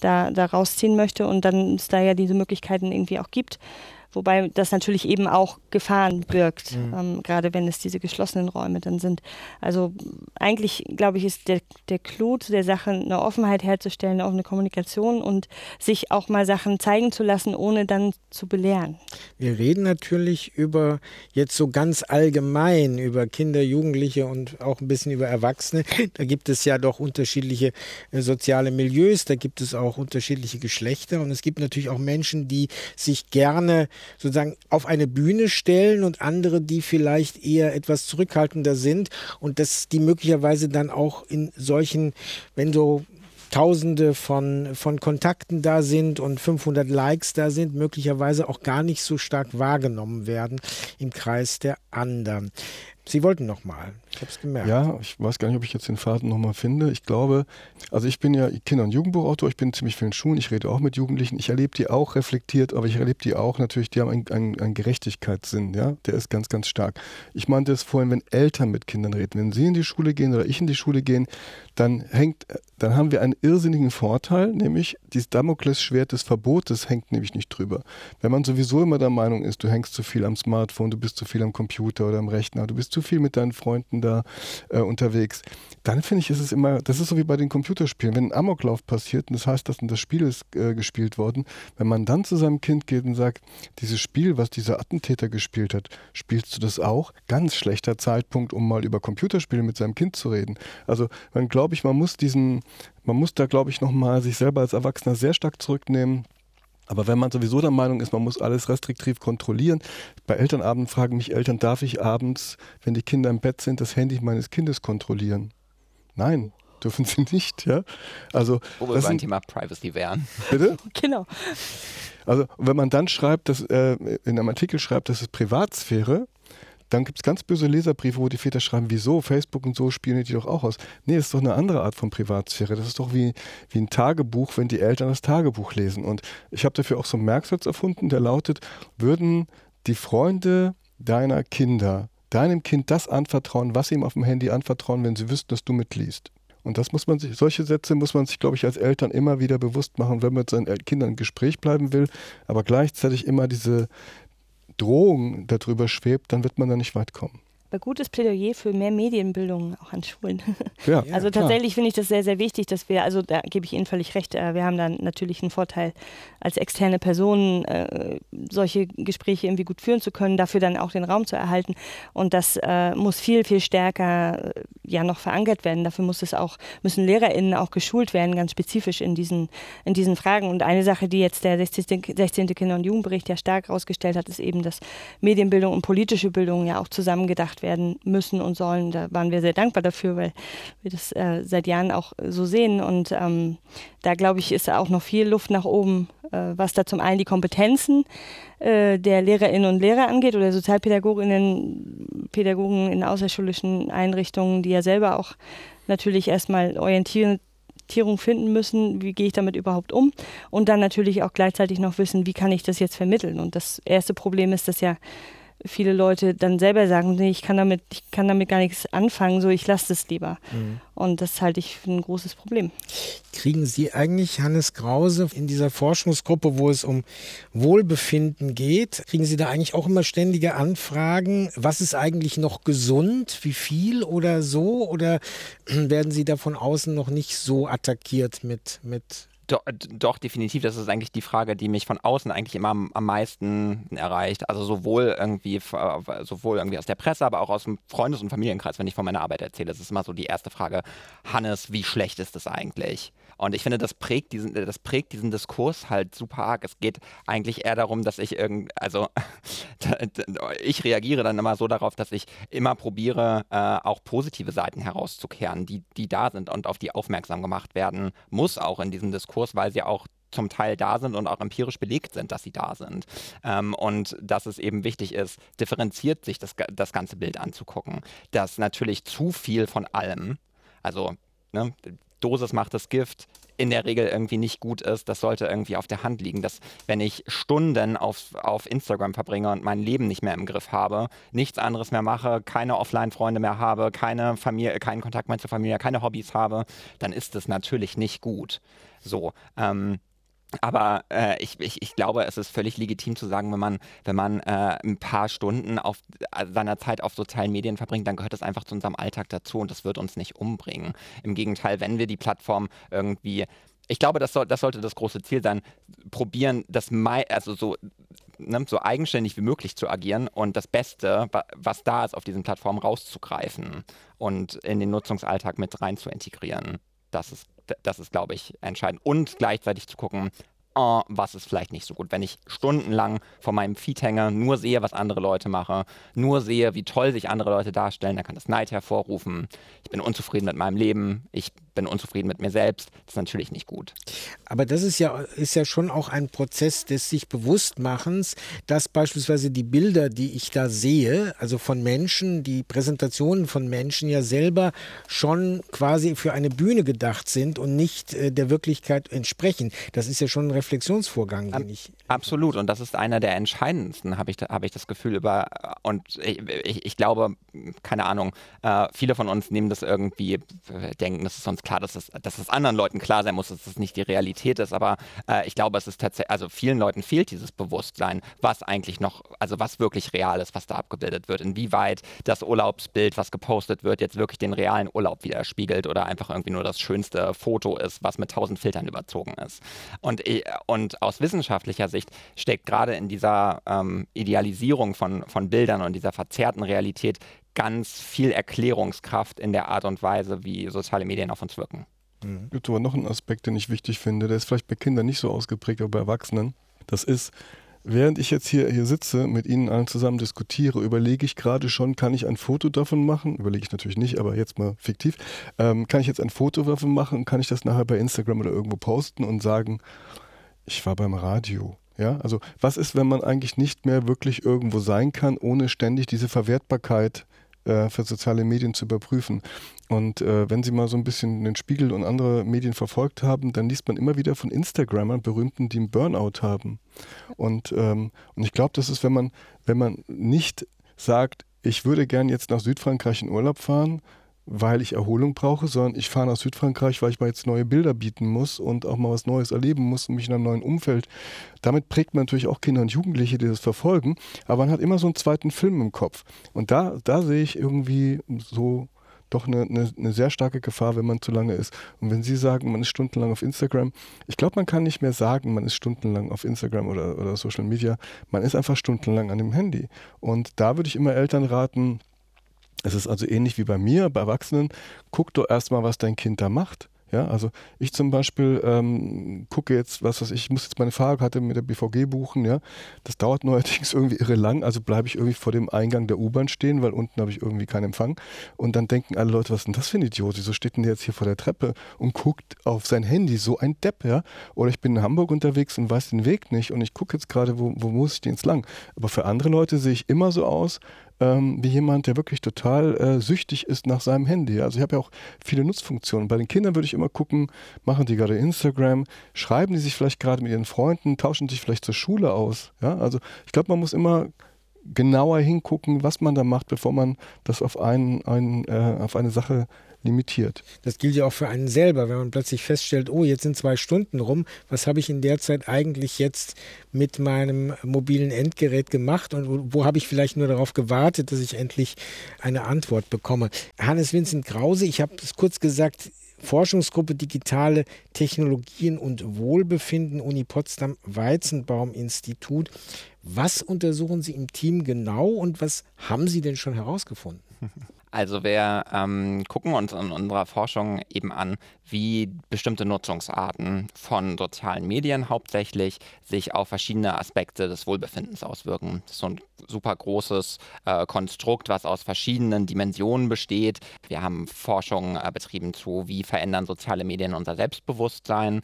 da, da rausziehen möchte und dann es da ja diese Möglichkeiten irgendwie auch gibt, Wobei das natürlich eben auch Gefahren birgt, mhm. ähm, gerade wenn es diese geschlossenen Räume dann sind. Also eigentlich, glaube ich, ist der, der Clou zu der Sache, eine Offenheit herzustellen, eine offene Kommunikation und sich auch mal Sachen zeigen zu lassen, ohne dann zu belehren. Wir reden natürlich über jetzt so ganz allgemein über Kinder, Jugendliche und auch ein bisschen über Erwachsene. Da gibt es ja doch unterschiedliche äh, soziale Milieus, da gibt es auch unterschiedliche Geschlechter und es gibt natürlich auch Menschen, die sich gerne sozusagen auf eine Bühne stellen und andere, die vielleicht eher etwas zurückhaltender sind und dass die möglicherweise dann auch in solchen, wenn so Tausende von, von Kontakten da sind und 500 Likes da sind, möglicherweise auch gar nicht so stark wahrgenommen werden im Kreis der anderen. Sie wollten noch mal. Ich habe es gemerkt. Ja, ich weiß gar nicht, ob ich jetzt den Faden noch mal finde. Ich glaube, also ich bin ja Kinder- und Jugendbuchautor, ich bin in ziemlich vielen Schulen, ich rede auch mit Jugendlichen, ich erlebe die auch reflektiert, aber ich erlebe die auch natürlich, die haben einen, einen, einen Gerechtigkeitssinn, ja, der ist ganz, ganz stark. Ich meinte es vorhin, wenn Eltern mit Kindern reden, wenn sie in die Schule gehen oder ich in die Schule gehen, dann hängt, dann haben wir einen irrsinnigen Vorteil, nämlich dieses Damoklesschwert des Verbotes hängt nämlich nicht drüber. Wenn man sowieso immer der Meinung ist, du hängst zu viel am Smartphone, du bist zu viel am Computer oder am Rechner, du bist zu viel mit deinen Freunden da äh, unterwegs, dann finde ich, ist es immer, das ist so wie bei den Computerspielen. Wenn ein Amoklauf passiert und das heißt, dass das Spiel ist äh, gespielt worden, wenn man dann zu seinem Kind geht und sagt, dieses Spiel, was dieser Attentäter gespielt hat, spielst du das auch? Ganz schlechter Zeitpunkt, um mal über Computerspiele mit seinem Kind zu reden. Also man glaube ich, man muss diesen, man muss da glaube ich nochmal sich selber als Erwachsener sehr stark zurücknehmen aber wenn man sowieso der Meinung ist, man muss alles restriktiv kontrollieren, bei Elternabend fragen mich Eltern, darf ich abends, wenn die Kinder im Bett sind, das Handy meines Kindes kontrollieren? Nein, dürfen sie nicht, ja. Also wo wir beim Thema Privacy wären. Bitte? Genau. Also wenn man dann schreibt, dass äh, in einem Artikel schreibt, das ist Privatsphäre, dann gibt es ganz böse Leserbriefe, wo die Väter schreiben, wieso, Facebook und so spielen die doch auch aus. Nee, das ist doch eine andere Art von Privatsphäre. Das ist doch wie, wie ein Tagebuch, wenn die Eltern das Tagebuch lesen. Und ich habe dafür auch so einen Merksatz erfunden, der lautet, würden die Freunde deiner Kinder deinem Kind das anvertrauen, was sie ihm auf dem Handy anvertrauen, wenn sie wüssten, dass du mitliest. Und das muss man sich, solche Sätze muss man sich, glaube ich, als Eltern immer wieder bewusst machen, wenn man mit seinen Kindern im Gespräch bleiben will, aber gleichzeitig immer diese, Drohung darüber schwebt, dann wird man da nicht weit kommen gutes Plädoyer für mehr Medienbildung auch an Schulen. Ja, also tatsächlich finde ich das sehr, sehr wichtig, dass wir, also da gebe ich Ihnen völlig recht, äh, wir haben dann natürlich einen Vorteil, als externe Personen äh, solche Gespräche irgendwie gut führen zu können, dafür dann auch den Raum zu erhalten. Und das äh, muss viel, viel stärker ja noch verankert werden. Dafür muss es auch, müssen LehrerInnen auch geschult werden, ganz spezifisch in diesen, in diesen Fragen. Und eine Sache, die jetzt der 16. 16. Kinder- und Jugendbericht ja stark herausgestellt hat, ist eben, dass Medienbildung und politische Bildung ja auch zusammengedacht werden müssen und sollen. Da waren wir sehr dankbar dafür, weil wir das äh, seit Jahren auch so sehen. Und ähm, da glaube ich, ist auch noch viel Luft nach oben, äh, was da zum einen die Kompetenzen äh, der Lehrerinnen und Lehrer angeht oder Sozialpädagoginnen, Pädagogen in außerschulischen Einrichtungen, die ja selber auch natürlich erstmal orientieren finden müssen, wie gehe ich damit überhaupt um und dann natürlich auch gleichzeitig noch wissen, wie kann ich das jetzt vermitteln. Und das erste Problem ist, dass ja viele Leute dann selber sagen, nee, ich kann damit, ich kann damit gar nichts anfangen, so ich lasse es lieber. Mhm. Und das halte ich für ein großes Problem. Kriegen Sie eigentlich, Hannes Krause, in dieser Forschungsgruppe, wo es um Wohlbefinden geht, kriegen Sie da eigentlich auch immer ständige Anfragen, was ist eigentlich noch gesund, wie viel oder so? Oder werden Sie da von außen noch nicht so attackiert mit, mit doch, doch, definitiv. Das ist eigentlich die Frage, die mich von außen eigentlich immer am, am, meisten erreicht. Also sowohl irgendwie, äh, sowohl irgendwie aus der Presse, aber auch aus dem Freundes- und Familienkreis, wenn ich von meiner Arbeit erzähle. Das ist immer so die erste Frage. Hannes, wie schlecht ist das eigentlich? Und ich finde, das prägt diesen, das prägt diesen Diskurs halt super arg. Es geht eigentlich eher darum, dass ich irgend, also ich reagiere dann immer so darauf, dass ich immer probiere, äh, auch positive Seiten herauszukehren, die, die da sind und auf die aufmerksam gemacht werden muss, auch in diesem Diskurs, weil sie auch zum Teil da sind und auch empirisch belegt sind, dass sie da sind. Ähm, und dass es eben wichtig ist, differenziert sich das, das ganze Bild anzugucken. Dass natürlich zu viel von allem, also ne, Dosis macht das Gift in der Regel irgendwie nicht gut ist, das sollte irgendwie auf der Hand liegen. Dass wenn ich Stunden auf, auf Instagram verbringe und mein Leben nicht mehr im Griff habe, nichts anderes mehr mache, keine Offline-Freunde mehr habe, keine Familie, keinen Kontakt mehr zur Familie, keine Hobbys habe, dann ist das natürlich nicht gut. So, ähm, aber äh, ich, ich, ich glaube, es ist völlig legitim zu sagen, wenn man, wenn man äh, ein paar Stunden auf äh, seiner Zeit auf sozialen Medien verbringt, dann gehört das einfach zu unserem Alltag dazu und das wird uns nicht umbringen. Im Gegenteil, wenn wir die Plattform irgendwie ich glaube, das, soll, das sollte das große Ziel sein, probieren, das Mai, also so, ne, so eigenständig wie möglich zu agieren und das Beste, was da ist auf diesen Plattformen, rauszugreifen und in den Nutzungsalltag mit rein zu integrieren. Das ist das ist, glaube ich, entscheidend. Und gleichzeitig zu gucken, oh, was ist vielleicht nicht so gut. Wenn ich stundenlang vor meinem Feed hänge, nur sehe, was andere Leute machen, nur sehe, wie toll sich andere Leute darstellen, dann kann das Neid hervorrufen. Ich bin unzufrieden mit meinem Leben. Ich bin unzufrieden mit mir selbst. Das ist natürlich nicht gut. Aber das ist ja, ist ja schon auch ein Prozess des sich Bewusstmachens, dass beispielsweise die Bilder, die ich da sehe, also von Menschen, die Präsentationen von Menschen ja selber schon quasi für eine Bühne gedacht sind und nicht äh, der Wirklichkeit entsprechen. Das ist ja schon ein Reflexionsvorgang, den ich. Absolut. Und das ist einer der entscheidendsten, habe ich, hab ich das Gefühl über. Und ich, ich, ich glaube, keine Ahnung, äh, viele von uns nehmen das irgendwie, äh, denken, das ist sonst klar, dass es, dass es anderen Leuten klar sein muss, dass es nicht die Realität ist. Aber äh, ich glaube, es ist tatsächlich, also vielen Leuten fehlt dieses Bewusstsein, was eigentlich noch, also was wirklich real ist, was da abgebildet wird. Inwieweit das Urlaubsbild, was gepostet wird, jetzt wirklich den realen Urlaub widerspiegelt oder einfach irgendwie nur das schönste Foto ist, was mit tausend Filtern überzogen ist. Und, äh, und aus wissenschaftlicher Sicht steckt gerade in dieser ähm, Idealisierung von, von Bildern und dieser verzerrten Realität ganz viel Erklärungskraft in der Art und Weise, wie soziale Medien auf uns wirken. Es gibt aber noch einen Aspekt, den ich wichtig finde, der ist vielleicht bei Kindern nicht so ausgeprägt, aber bei Erwachsenen. Das ist, während ich jetzt hier, hier sitze, mit Ihnen allen zusammen diskutiere, überlege ich gerade schon, kann ich ein Foto davon machen? Überlege ich natürlich nicht, aber jetzt mal fiktiv. Ähm, kann ich jetzt ein Foto davon machen kann ich das nachher bei Instagram oder irgendwo posten und sagen, ich war beim Radio. Ja, also was ist, wenn man eigentlich nicht mehr wirklich irgendwo sein kann, ohne ständig diese Verwertbarkeit äh, für soziale Medien zu überprüfen. Und äh, wenn Sie mal so ein bisschen den Spiegel und andere Medien verfolgt haben, dann liest man immer wieder von Instagrammern, berühmten, die einen Burnout haben. Und, ähm, und ich glaube, das ist, wenn man, wenn man nicht sagt, ich würde gern jetzt nach Südfrankreich in Urlaub fahren, weil ich Erholung brauche, sondern ich fahre nach Südfrankreich, weil ich mal jetzt neue Bilder bieten muss und auch mal was Neues erleben muss und mich in einem neuen Umfeld. Damit prägt man natürlich auch Kinder und Jugendliche, die das verfolgen, aber man hat immer so einen zweiten Film im Kopf. Und da, da sehe ich irgendwie so doch eine, eine, eine, sehr starke Gefahr, wenn man zu lange ist. Und wenn Sie sagen, man ist stundenlang auf Instagram, ich glaube, man kann nicht mehr sagen, man ist stundenlang auf Instagram oder, oder Social Media. Man ist einfach stundenlang an dem Handy. Und da würde ich immer Eltern raten, es ist also ähnlich wie bei mir, bei Erwachsenen. Guck doch erstmal, was dein Kind da macht. Ja, also ich zum Beispiel ähm, gucke jetzt, was weiß ich, ich muss jetzt meine Fahrkarte mit der BVG buchen, ja. Das dauert neuerdings irgendwie irre lang, also bleibe ich irgendwie vor dem Eingang der U-Bahn stehen, weil unten habe ich irgendwie keinen Empfang. Und dann denken alle Leute, was ist denn das für ein Idiot? Wieso steht denn der jetzt hier vor der Treppe und guckt auf sein Handy? So ein Depp, ja. Oder ich bin in Hamburg unterwegs und weiß den Weg nicht und ich gucke jetzt gerade, wo, wo muss ich denn jetzt lang? Aber für andere Leute sehe ich immer so aus, ähm, wie jemand, der wirklich total äh, süchtig ist nach seinem Handy. Also ich habe ja auch viele Nutzfunktionen. Bei den Kindern würde ich immer gucken, machen die gerade Instagram, schreiben die sich vielleicht gerade mit ihren Freunden, tauschen sich vielleicht zur Schule aus. Ja? Also ich glaube, man muss immer genauer hingucken, was man da macht, bevor man das auf, einen, einen, äh, auf eine Sache limitiert. Das gilt ja auch für einen selber, wenn man plötzlich feststellt, oh, jetzt sind zwei Stunden rum, was habe ich in der Zeit eigentlich jetzt mit meinem mobilen Endgerät gemacht und wo, wo habe ich vielleicht nur darauf gewartet, dass ich endlich eine Antwort bekomme. Hannes Vincent Krause, ich habe es kurz gesagt, Forschungsgruppe Digitale Technologien und Wohlbefinden, Uni Potsdam, Weizenbaum Institut. Was untersuchen Sie im Team genau und was haben Sie denn schon herausgefunden? Also wir ähm, gucken uns in unserer Forschung eben an, wie bestimmte Nutzungsarten von sozialen Medien hauptsächlich sich auf verschiedene Aspekte des Wohlbefindens auswirken. Das ist so ein super großes äh, Konstrukt, was aus verschiedenen Dimensionen besteht. Wir haben Forschung äh, betrieben zu, wie verändern soziale Medien unser Selbstbewusstsein,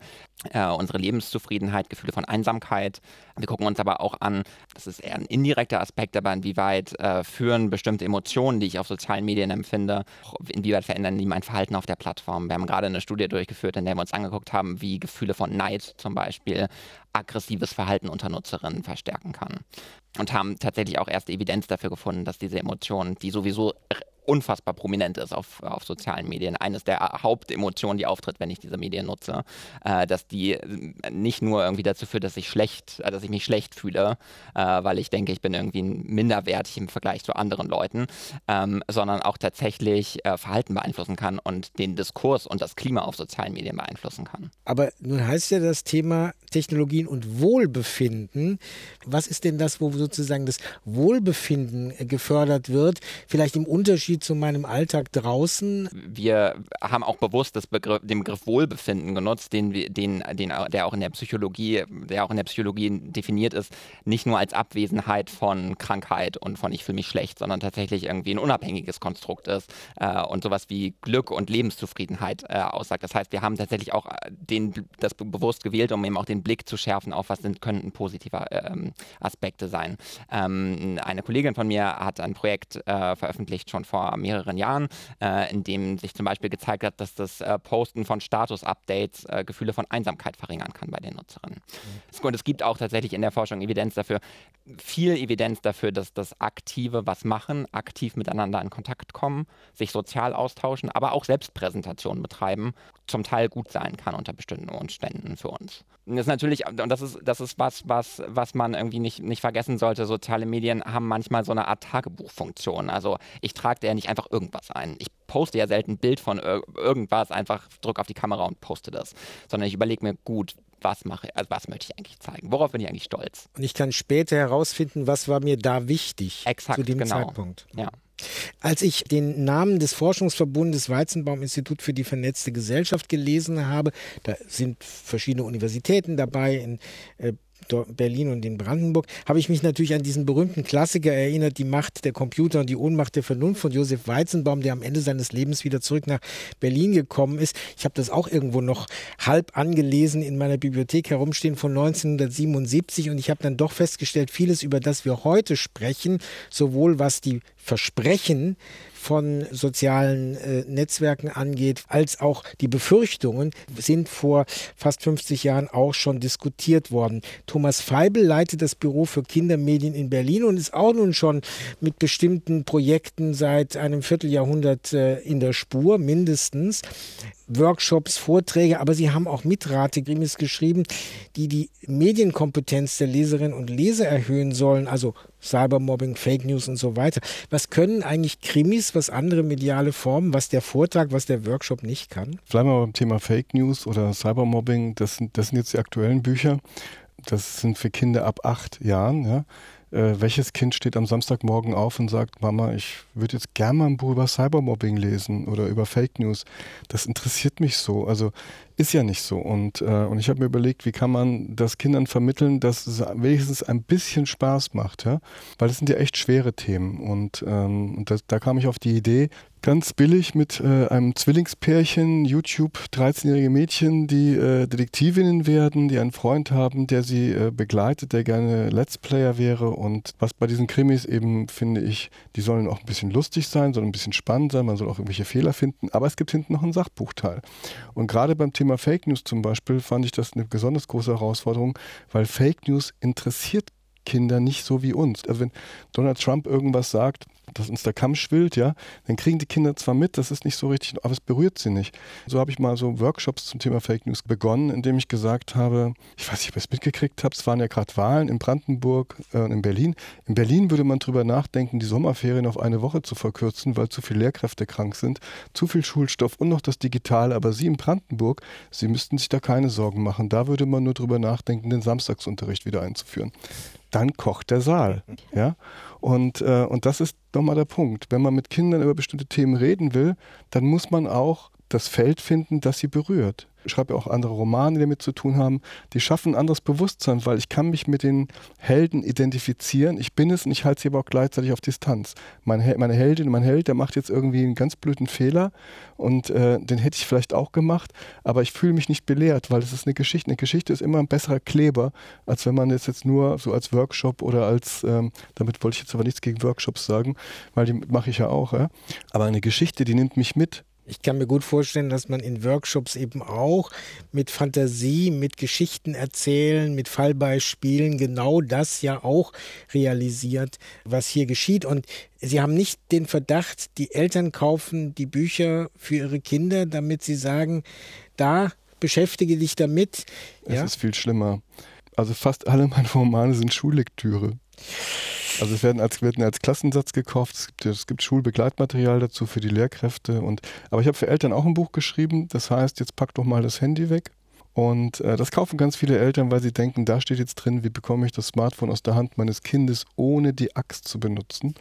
äh, unsere Lebenszufriedenheit, Gefühle von Einsamkeit. Wir gucken uns aber auch an, das ist eher ein indirekter Aspekt, aber inwieweit äh, führen bestimmte Emotionen, die ich auf sozialen Medien empfinde, inwieweit verändern die mein Verhalten auf der Plattform. Wir haben gerade eine Studie durchgeführt, in der wir uns angeguckt haben, wie Gefühle von Neid zum Beispiel aggressives Verhalten unter Nutzerinnen verstärken kann. Und haben tatsächlich auch erste Evidenz dafür gefunden, dass diese Emotionen, die sowieso unfassbar prominent ist auf, auf sozialen Medien. Eines der Hauptemotionen, die auftritt, wenn ich diese Medien nutze, äh, dass die nicht nur irgendwie dazu führt, dass ich schlecht, äh, dass ich mich schlecht fühle, äh, weil ich denke, ich bin irgendwie minderwertig im Vergleich zu anderen Leuten, ähm, sondern auch tatsächlich äh, Verhalten beeinflussen kann und den Diskurs und das Klima auf sozialen Medien beeinflussen kann. Aber nun heißt ja das Thema Technologien und Wohlbefinden. Was ist denn das, wo sozusagen das Wohlbefinden gefördert wird? Vielleicht im Unterschied zu meinem Alltag draußen. Wir haben auch bewusst das Begriff, den Begriff Wohlbefinden genutzt, den, den, den, der auch in der Psychologie, der auch in der Psychologie definiert ist, nicht nur als Abwesenheit von Krankheit und von ich fühle mich schlecht, sondern tatsächlich irgendwie ein unabhängiges Konstrukt ist äh, und sowas wie Glück und Lebenszufriedenheit äh, aussagt. Das heißt, wir haben tatsächlich auch äh, den, das bewusst gewählt, um eben auch den Blick zu schärfen auf was sind, könnten positive ähm, Aspekte sein. Ähm, eine Kollegin von mir hat ein Projekt äh, veröffentlicht schon vor mehreren Jahren, äh, in dem sich zum Beispiel gezeigt hat, dass das äh, Posten von Status-Updates äh, Gefühle von Einsamkeit verringern kann bei den Nutzerinnen. Mhm. Und es gibt auch tatsächlich in der Forschung Evidenz dafür, viel Evidenz dafür, dass das aktive was machen, aktiv miteinander in Kontakt kommen, sich sozial austauschen, aber auch Selbstpräsentation betreiben, zum Teil gut sein kann unter bestimmten Umständen für uns. Und das ist natürlich, und das ist, das ist was, was, was man irgendwie nicht, nicht vergessen sollte. Soziale Medien haben manchmal so eine Art Tagebuchfunktion. Also ich trage ja nicht einfach irgendwas ein. Ich poste ja selten ein Bild von ir irgendwas, einfach drücke auf die Kamera und poste das. Sondern ich überlege mir, gut, was mache also was möchte ich eigentlich zeigen? Worauf bin ich eigentlich stolz? Und ich kann später herausfinden, was war mir da wichtig Exakt, zu dem genau. Zeitpunkt. Ja. Als ich den Namen des Forschungsverbundes Weizenbaum-Institut für die vernetzte Gesellschaft gelesen habe, da sind verschiedene Universitäten dabei, in äh, Berlin und in Brandenburg, habe ich mich natürlich an diesen berühmten Klassiker erinnert, Die Macht der Computer und die Ohnmacht der Vernunft von Josef Weizenbaum, der am Ende seines Lebens wieder zurück nach Berlin gekommen ist. Ich habe das auch irgendwo noch halb angelesen in meiner Bibliothek herumstehen von 1977 und ich habe dann doch festgestellt, vieles, über das wir heute sprechen, sowohl was die Versprechen von sozialen äh, Netzwerken angeht, als auch die Befürchtungen sind vor fast 50 Jahren auch schon diskutiert worden. Thomas Feibel leitet das Büro für Kindermedien in Berlin und ist auch nun schon mit bestimmten Projekten seit einem Vierteljahrhundert äh, in der Spur, mindestens. Workshops, Vorträge, aber sie haben auch Mitrate-Grimis geschrieben, die die Medienkompetenz der Leserinnen und Leser erhöhen sollen, also Cybermobbing, Fake News und so weiter. Was können eigentlich Krimis, was andere mediale Formen, was der Vortrag, was der Workshop nicht kann? Bleiben wir beim Thema Fake News oder Cybermobbing. Das sind, das sind jetzt die aktuellen Bücher. Das sind für Kinder ab acht Jahren. Ja. Äh, welches Kind steht am Samstagmorgen auf und sagt, Mama, ich würde jetzt gerne mal ein Buch über Cybermobbing lesen oder über Fake News. Das interessiert mich so. Also ist ja nicht so. Und, äh, und ich habe mir überlegt, wie kann man das Kindern vermitteln, dass es wenigstens ein bisschen Spaß macht, ja? Weil das sind ja echt schwere Themen. Und, ähm, und das, da kam ich auf die Idee, ganz billig mit äh, einem Zwillingspärchen, YouTube, 13-jährige Mädchen, die äh, Detektivinnen werden, die einen Freund haben, der sie äh, begleitet, der gerne Let's Player wäre. Und was bei diesen Krimis eben, finde ich, die sollen auch ein bisschen lustig sein, sollen ein bisschen spannend sein, man soll auch irgendwelche Fehler finden, aber es gibt hinten noch einen Sachbuchteil. Und gerade beim Thema Fake News zum Beispiel fand ich das eine besonders große Herausforderung, weil Fake News interessiert Kinder nicht so wie uns. Also wenn Donald Trump irgendwas sagt, dass uns der Kamm schwillt, ja, dann kriegen die Kinder zwar mit, das ist nicht so richtig, aber es berührt sie nicht. So habe ich mal so Workshops zum Thema Fake News begonnen, indem ich gesagt habe, ich weiß nicht, ob ihr es mitgekriegt habt, es waren ja gerade Wahlen in Brandenburg äh, und äh, in Berlin. In Berlin würde man drüber nachdenken, die Sommerferien auf eine Woche zu verkürzen, weil zu viele Lehrkräfte krank sind, zu viel Schulstoff und noch das Digitale. Aber Sie in Brandenburg, Sie müssten sich da keine Sorgen machen. Da würde man nur drüber nachdenken, den Samstagsunterricht wieder einzuführen. Dann kocht der Saal. Ja? Und, äh, und das ist nochmal der Punkt. Wenn man mit Kindern über bestimmte Themen reden will, dann muss man auch das Feld finden, das sie berührt ich schreibe auch andere Romane, die damit zu tun haben, die schaffen ein anderes Bewusstsein, weil ich kann mich mit den Helden identifizieren. Ich bin es und ich halte sie aber auch gleichzeitig auf Distanz. Meine, meine Heldin, mein Held, der macht jetzt irgendwie einen ganz blöden Fehler und äh, den hätte ich vielleicht auch gemacht, aber ich fühle mich nicht belehrt, weil es ist eine Geschichte. Eine Geschichte ist immer ein besserer Kleber, als wenn man es jetzt nur so als Workshop oder als, ähm, damit wollte ich jetzt aber nichts gegen Workshops sagen, weil die mache ich ja auch. Ja? Aber eine Geschichte, die nimmt mich mit ich kann mir gut vorstellen, dass man in Workshops eben auch mit Fantasie, mit Geschichten erzählen, mit Fallbeispielen genau das ja auch realisiert, was hier geschieht. Und Sie haben nicht den Verdacht, die Eltern kaufen die Bücher für ihre Kinder, damit sie sagen, da beschäftige dich damit. Es ja? ist viel schlimmer. Also fast alle meine Romane sind Schullektüre. Also es werden als, werden als Klassensatz gekauft, es gibt, es gibt Schulbegleitmaterial dazu für die Lehrkräfte. Und, aber ich habe für Eltern auch ein Buch geschrieben, das heißt, jetzt pack doch mal das Handy weg Und äh, das kaufen ganz viele Eltern, weil sie denken, da steht jetzt drin, wie bekomme ich das Smartphone aus der Hand meines Kindes, ohne die Axt zu benutzen.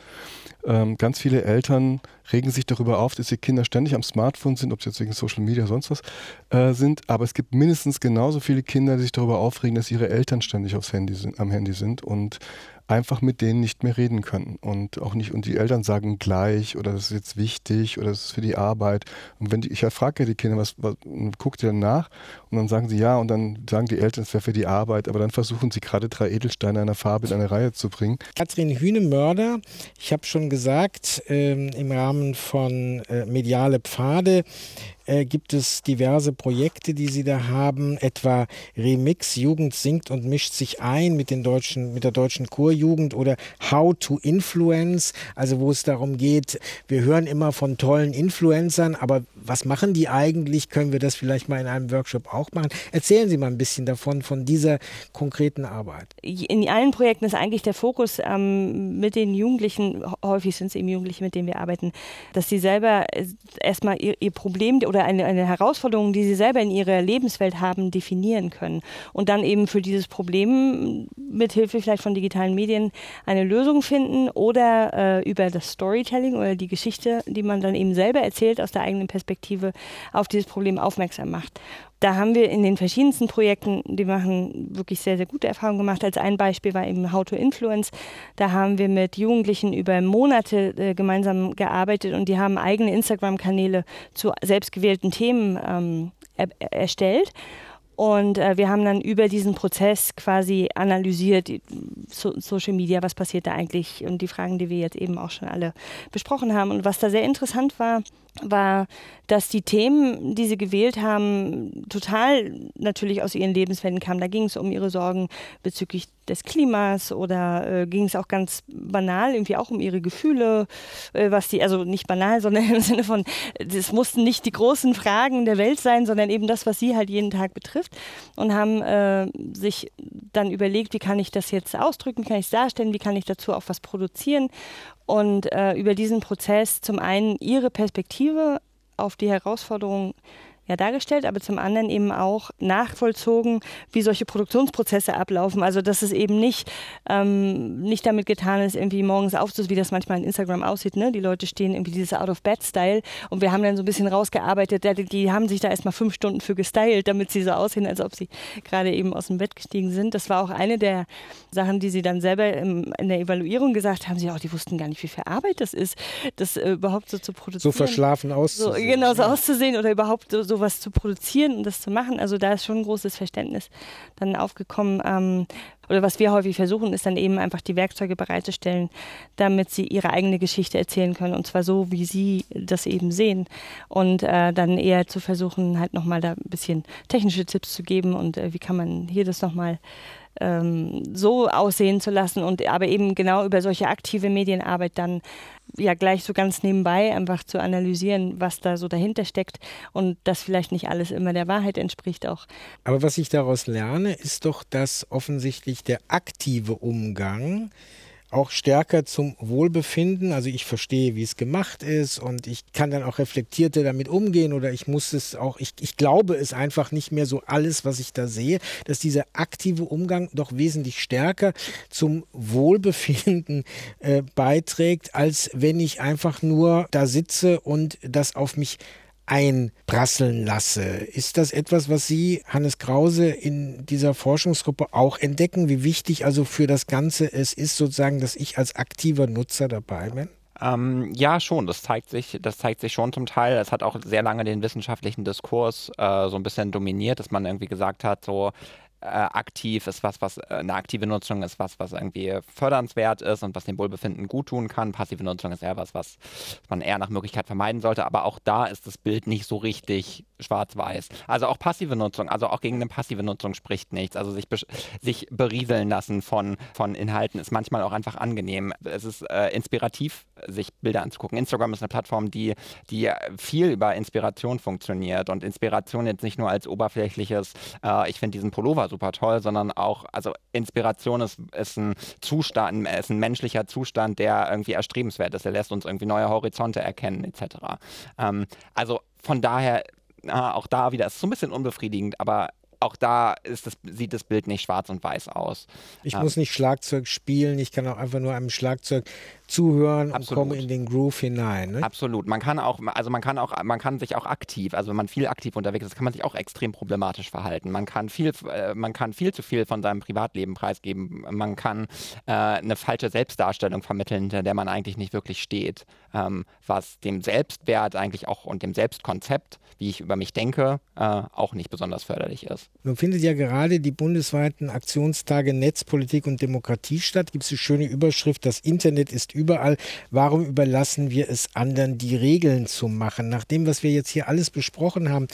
Ähm, ganz viele Eltern regen sich darüber auf, dass ihre Kinder ständig am Smartphone sind, ob sie jetzt wegen Social Media oder sonst was äh, sind. Aber es gibt mindestens genauso viele Kinder, die sich darüber aufregen, dass ihre Eltern ständig aufs Handy sind, am Handy sind und einfach mit denen nicht mehr reden können und auch nicht und die Eltern sagen gleich oder das ist jetzt wichtig oder das ist für die Arbeit. Und wenn die, ich frage ja die Kinder was, was guckt ihr dann nach und dann sagen sie ja und dann sagen die Eltern es wäre für die Arbeit aber dann versuchen sie gerade drei Edelsteine einer Farbe in eine Reihe zu bringen. Katrin Hühnemörder, ich habe schon gesagt ähm, im Rahmen von äh, mediale Pfade äh, gibt es diverse Projekte, die sie da haben, etwa Remix, Jugend singt und mischt sich ein mit, den deutschen, mit der deutschen Chorjugend oder How to Influence, also wo es darum geht, wir hören immer von tollen Influencern, aber was machen die eigentlich? Können wir das vielleicht mal in einem Workshop auch machen? Erzählen Sie mal ein bisschen davon, von dieser konkreten Arbeit. In allen Projekten ist eigentlich der Fokus ähm, mit den Jugendlichen, häufig sind es eben Jugendliche, mit denen wir arbeiten, dass sie selber erstmal ihr, ihr Problem oder oder eine, eine Herausforderung, die sie selber in ihrer Lebenswelt haben, definieren können. Und dann eben für dieses Problem mithilfe vielleicht von digitalen Medien eine Lösung finden oder äh, über das Storytelling oder die Geschichte, die man dann eben selber erzählt aus der eigenen Perspektive, auf dieses Problem aufmerksam macht da haben wir in den verschiedensten Projekten, die machen wirklich sehr, sehr gute Erfahrungen gemacht. Als ein Beispiel war eben How to Influence. Da haben wir mit Jugendlichen über Monate äh, gemeinsam gearbeitet und die haben eigene Instagram-Kanäle zu selbstgewählten Themen ähm, er erstellt. Und äh, wir haben dann über diesen Prozess quasi analysiert, so, Social Media, was passiert da eigentlich und die Fragen, die wir jetzt eben auch schon alle besprochen haben. Und was da sehr interessant war, war, dass die Themen, die sie gewählt haben, total natürlich aus ihren Lebenswelten kamen. Da ging es um ihre Sorgen bezüglich des Klimas oder äh, ging es auch ganz banal irgendwie auch um ihre Gefühle, äh, was die, also nicht banal, sondern im Sinne von, es mussten nicht die großen Fragen der Welt sein, sondern eben das, was sie halt jeden Tag betrifft und haben äh, sich dann überlegt, wie kann ich das jetzt ausdrücken, wie kann ich es darstellen, wie kann ich dazu auch was produzieren und äh, über diesen Prozess zum einen ihre Perspektive auf die Herausforderungen ja dargestellt, aber zum anderen eben auch nachvollzogen, wie solche Produktionsprozesse ablaufen. Also dass es eben nicht, ähm, nicht damit getan ist, irgendwie morgens aufzusehen, wie das manchmal in Instagram aussieht. Ne? Die Leute stehen irgendwie dieses Out-of-Bed-Style und wir haben dann so ein bisschen rausgearbeitet, die, die haben sich da erstmal fünf Stunden für gestylt, damit sie so aussehen, als ob sie gerade eben aus dem Bett gestiegen sind. Das war auch eine der Sachen, die sie dann selber im, in der Evaluierung gesagt haben. Sie auch, die wussten gar nicht, wie viel Arbeit das ist, das äh, überhaupt so zu produzieren. So verschlafen auszusehen. So, genau, so auszusehen oder überhaupt so, so sowas zu produzieren und das zu machen. Also da ist schon ein großes Verständnis dann aufgekommen. Ähm, oder was wir häufig versuchen, ist dann eben einfach die Werkzeuge bereitzustellen, damit sie ihre eigene Geschichte erzählen können und zwar so, wie sie das eben sehen. Und äh, dann eher zu versuchen, halt nochmal da ein bisschen technische Tipps zu geben und äh, wie kann man hier das nochmal ähm, so aussehen zu lassen und aber eben genau über solche aktive Medienarbeit dann ja gleich so ganz nebenbei einfach zu analysieren, was da so dahinter steckt und das vielleicht nicht alles immer der Wahrheit entspricht auch. Aber was ich daraus lerne, ist doch, dass offensichtlich der aktive Umgang auch stärker zum Wohlbefinden. Also ich verstehe, wie es gemacht ist und ich kann dann auch reflektierter damit umgehen oder ich muss es auch, ich, ich glaube es einfach nicht mehr so alles, was ich da sehe, dass dieser aktive Umgang doch wesentlich stärker zum Wohlbefinden äh, beiträgt, als wenn ich einfach nur da sitze und das auf mich einprasseln lasse. Ist das etwas, was Sie, Hannes Krause, in dieser Forschungsgruppe auch entdecken, wie wichtig also für das Ganze es ist, sozusagen, dass ich als aktiver Nutzer dabei bin? Ähm, ja, schon. Das zeigt sich, das zeigt sich schon zum Teil. Es hat auch sehr lange den wissenschaftlichen Diskurs äh, so ein bisschen dominiert, dass man irgendwie gesagt hat, so äh, aktiv ist was, was äh, eine aktive Nutzung ist was, was irgendwie fördernswert ist und was dem Wohlbefinden gut tun kann. Passive Nutzung ist eher was, was man eher nach Möglichkeit vermeiden sollte. Aber auch da ist das Bild nicht so richtig schwarz-weiß. Also auch passive Nutzung, also auch gegen eine passive Nutzung spricht nichts. Also sich, sich berieseln lassen von, von Inhalten ist manchmal auch einfach angenehm. Es ist äh, inspirativ, sich Bilder anzugucken. Instagram ist eine Plattform, die, die viel über Inspiration funktioniert und Inspiration jetzt nicht nur als oberflächliches, äh, ich finde diesen Pullover super toll, sondern auch, also Inspiration ist, ist ein Zustand, ist ein menschlicher Zustand, der irgendwie erstrebenswert ist. Er lässt uns irgendwie neue Horizonte erkennen, etc. Ähm, also von daher, auch da wieder, ist so ein bisschen unbefriedigend, aber auch da das, sieht das Bild nicht schwarz und weiß aus. Ich ähm, muss nicht Schlagzeug spielen, ich kann auch einfach nur einem Schlagzeug zuhören Absolut. und komme in den Groove hinein. Ne? Absolut. Man kann auch, also man kann auch, man kann sich auch aktiv, also wenn man viel aktiv unterwegs ist, kann man sich auch extrem problematisch verhalten. Man kann viel, äh, man kann viel zu viel von seinem Privatleben preisgeben. Man kann äh, eine falsche Selbstdarstellung vermitteln, hinter der man eigentlich nicht wirklich steht. Ähm, was dem Selbstwert eigentlich auch und dem Selbstkonzept, wie ich über mich denke, äh, auch nicht besonders förderlich ist. Nun findet ja gerade die bundesweiten Aktionstage Netzpolitik und Demokratie statt. Gibt es die schöne Überschrift, das Internet ist überall. Warum überlassen wir es anderen, die Regeln zu machen? Nach dem, was wir jetzt hier alles besprochen haben,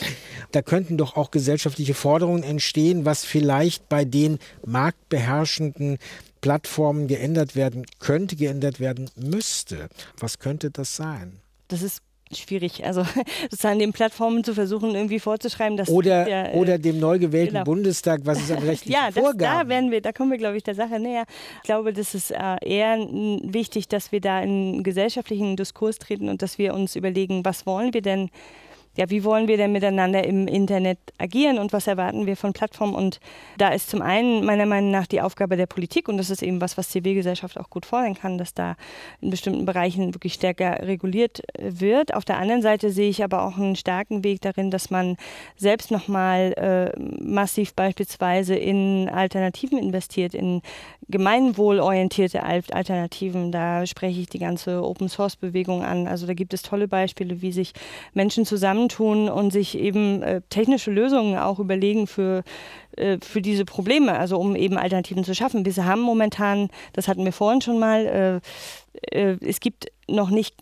da könnten doch auch gesellschaftliche Forderungen entstehen, was vielleicht bei den marktbeherrschenden Plattformen geändert werden könnte, geändert werden müsste. Was könnte das sein? Das ist schwierig, also sozusagen den Plattformen zu versuchen, irgendwie vorzuschreiben, dass oder ja, äh, oder dem neu gewählten genau. Bundestag, was ist an rechtlichen ja, das, Vorgaben? Da werden wir, da kommen wir, glaube ich, der Sache näher. Ich glaube, das ist äh, eher wichtig, dass wir da in einen gesellschaftlichen Diskurs treten und dass wir uns überlegen, was wollen wir denn ja, wie wollen wir denn miteinander im Internet agieren und was erwarten wir von Plattformen? Und da ist zum einen meiner Meinung nach die Aufgabe der Politik und das ist eben was, was Zivilgesellschaft auch gut fordern kann, dass da in bestimmten Bereichen wirklich stärker reguliert äh, wird. Auf der anderen Seite sehe ich aber auch einen starken Weg darin, dass man selbst nochmal äh, massiv beispielsweise in Alternativen investiert, in gemeinwohlorientierte Alternativen. Da spreche ich die ganze Open Source Bewegung an. Also da gibt es tolle Beispiele, wie sich Menschen zusammentun und sich eben äh, technische Lösungen auch überlegen für, äh, für diese Probleme, also um eben Alternativen zu schaffen. Wir haben momentan, das hatten wir vorhin schon mal, äh, äh es gibt noch nicht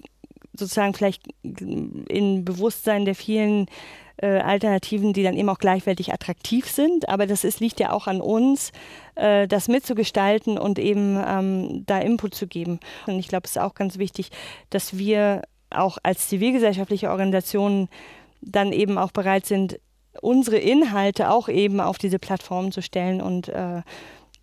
sozusagen vielleicht in Bewusstsein der vielen äh, Alternativen, die dann eben auch gleichwertig attraktiv sind. Aber das ist, liegt ja auch an uns, äh, das mitzugestalten und eben ähm, da Input zu geben. Und ich glaube, es ist auch ganz wichtig, dass wir auch als zivilgesellschaftliche Organisationen dann eben auch bereit sind, unsere Inhalte auch eben auf diese Plattformen zu stellen und, äh,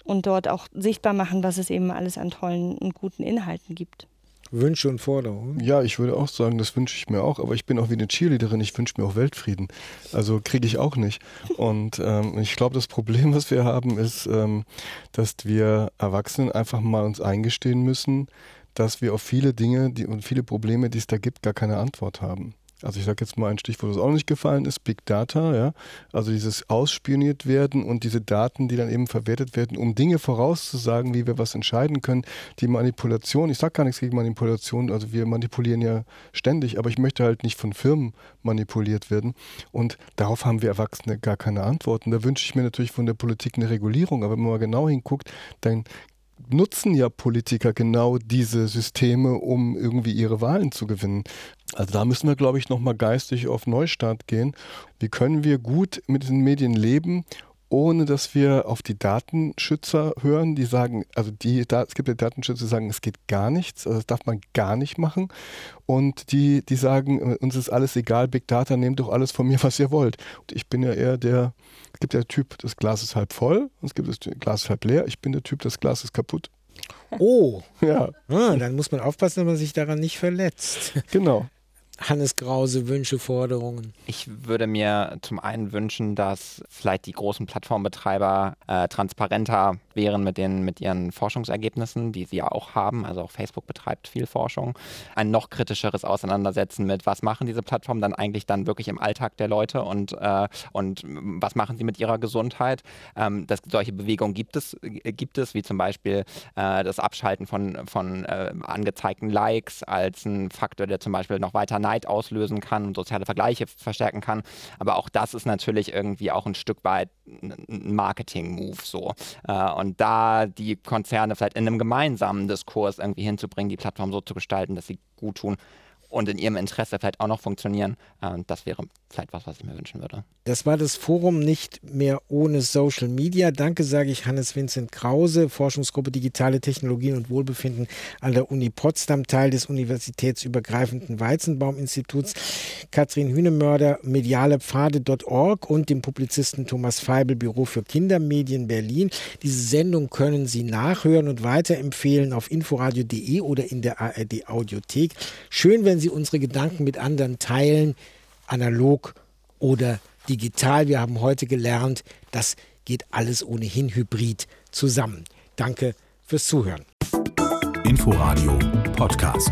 und dort auch sichtbar machen, was es eben alles an tollen und guten Inhalten gibt. Wünsche und Forderungen? Ja, ich würde auch sagen, das wünsche ich mir auch, aber ich bin auch wie eine Cheerleaderin, ich wünsche mir auch Weltfrieden. Also kriege ich auch nicht. Und ähm, ich glaube, das Problem, was wir haben, ist, ähm, dass wir Erwachsenen einfach mal uns eingestehen müssen, dass wir auf viele Dinge die, und viele Probleme, die es da gibt, gar keine Antwort haben also ich sage jetzt mal ein Stichwort, das auch nicht gefallen ist, Big Data, ja. Also dieses ausspioniert werden und diese Daten, die dann eben verwertet werden, um Dinge vorauszusagen, wie wir was entscheiden können. Die Manipulation, ich sage gar nichts gegen Manipulation, also wir manipulieren ja ständig, aber ich möchte halt nicht von Firmen manipuliert werden. Und darauf haben wir Erwachsene gar keine Antworten. Da wünsche ich mir natürlich von der Politik eine Regulierung, aber wenn man mal genau hinguckt, dann nutzen ja Politiker genau diese Systeme, um irgendwie ihre Wahlen zu gewinnen. Also da müssen wir, glaube ich, nochmal geistig auf Neustart gehen. Wie können wir gut mit diesen Medien leben ohne dass wir auf die Datenschützer hören, die sagen, also die, es gibt ja Datenschützer, die sagen, es geht gar nichts, also das darf man gar nicht machen. Und die, die sagen, uns ist alles egal, Big Data, nehmt doch alles von mir, was ihr wollt. Und ich bin ja eher der, gibt ja der Typ, das Glas ist halb voll, und es gibt das Glas halb leer. Ich bin der Typ, das Glas ist kaputt. Oh, ja. Ah, dann muss man aufpassen, dass man sich daran nicht verletzt. Genau. Hannes Krause, Wünsche, Forderungen? Ich würde mir zum einen wünschen, dass vielleicht die großen Plattformbetreiber äh, transparenter wären mit, den, mit ihren Forschungsergebnissen, die sie ja auch haben. Also auch Facebook betreibt viel Forschung. Ein noch kritischeres Auseinandersetzen mit, was machen diese Plattformen dann eigentlich dann wirklich im Alltag der Leute und, äh, und was machen sie mit ihrer Gesundheit. Ähm, das, solche Bewegungen gibt es, gibt es, wie zum Beispiel äh, das Abschalten von, von äh, angezeigten Likes als ein Faktor, der zum Beispiel noch weiter Neid auslösen kann und soziale Vergleiche verstärken kann. Aber auch das ist natürlich irgendwie auch ein Stück weit ein Marketing-Move so. Äh, und da die Konzerne vielleicht in einem gemeinsamen Diskurs irgendwie hinzubringen, die Plattform so zu gestalten, dass sie gut tun und in ihrem Interesse vielleicht auch noch funktionieren. Äh, das wäre vielleicht was, was ich mir wünschen würde. Das war das Forum nicht mehr ohne Social Media. Danke sage ich Hannes Vincent Krause, Forschungsgruppe Digitale Technologien und Wohlbefinden an der Uni Potsdam, Teil des universitätsübergreifenden Weizenbaum-Instituts, Katrin Hühnemörder, medialepfade.org und dem Publizisten Thomas Feibel, Büro für Kindermedien Berlin. Diese Sendung können Sie nachhören und weiterempfehlen auf inforadio.de oder in der ARD Audiothek. Schön, wenn Sie unsere Gedanken mit anderen teilen analog oder digital. Wir haben heute gelernt, das geht alles ohnehin hybrid zusammen. Danke fürs Zuhören. Inforadio Podcast.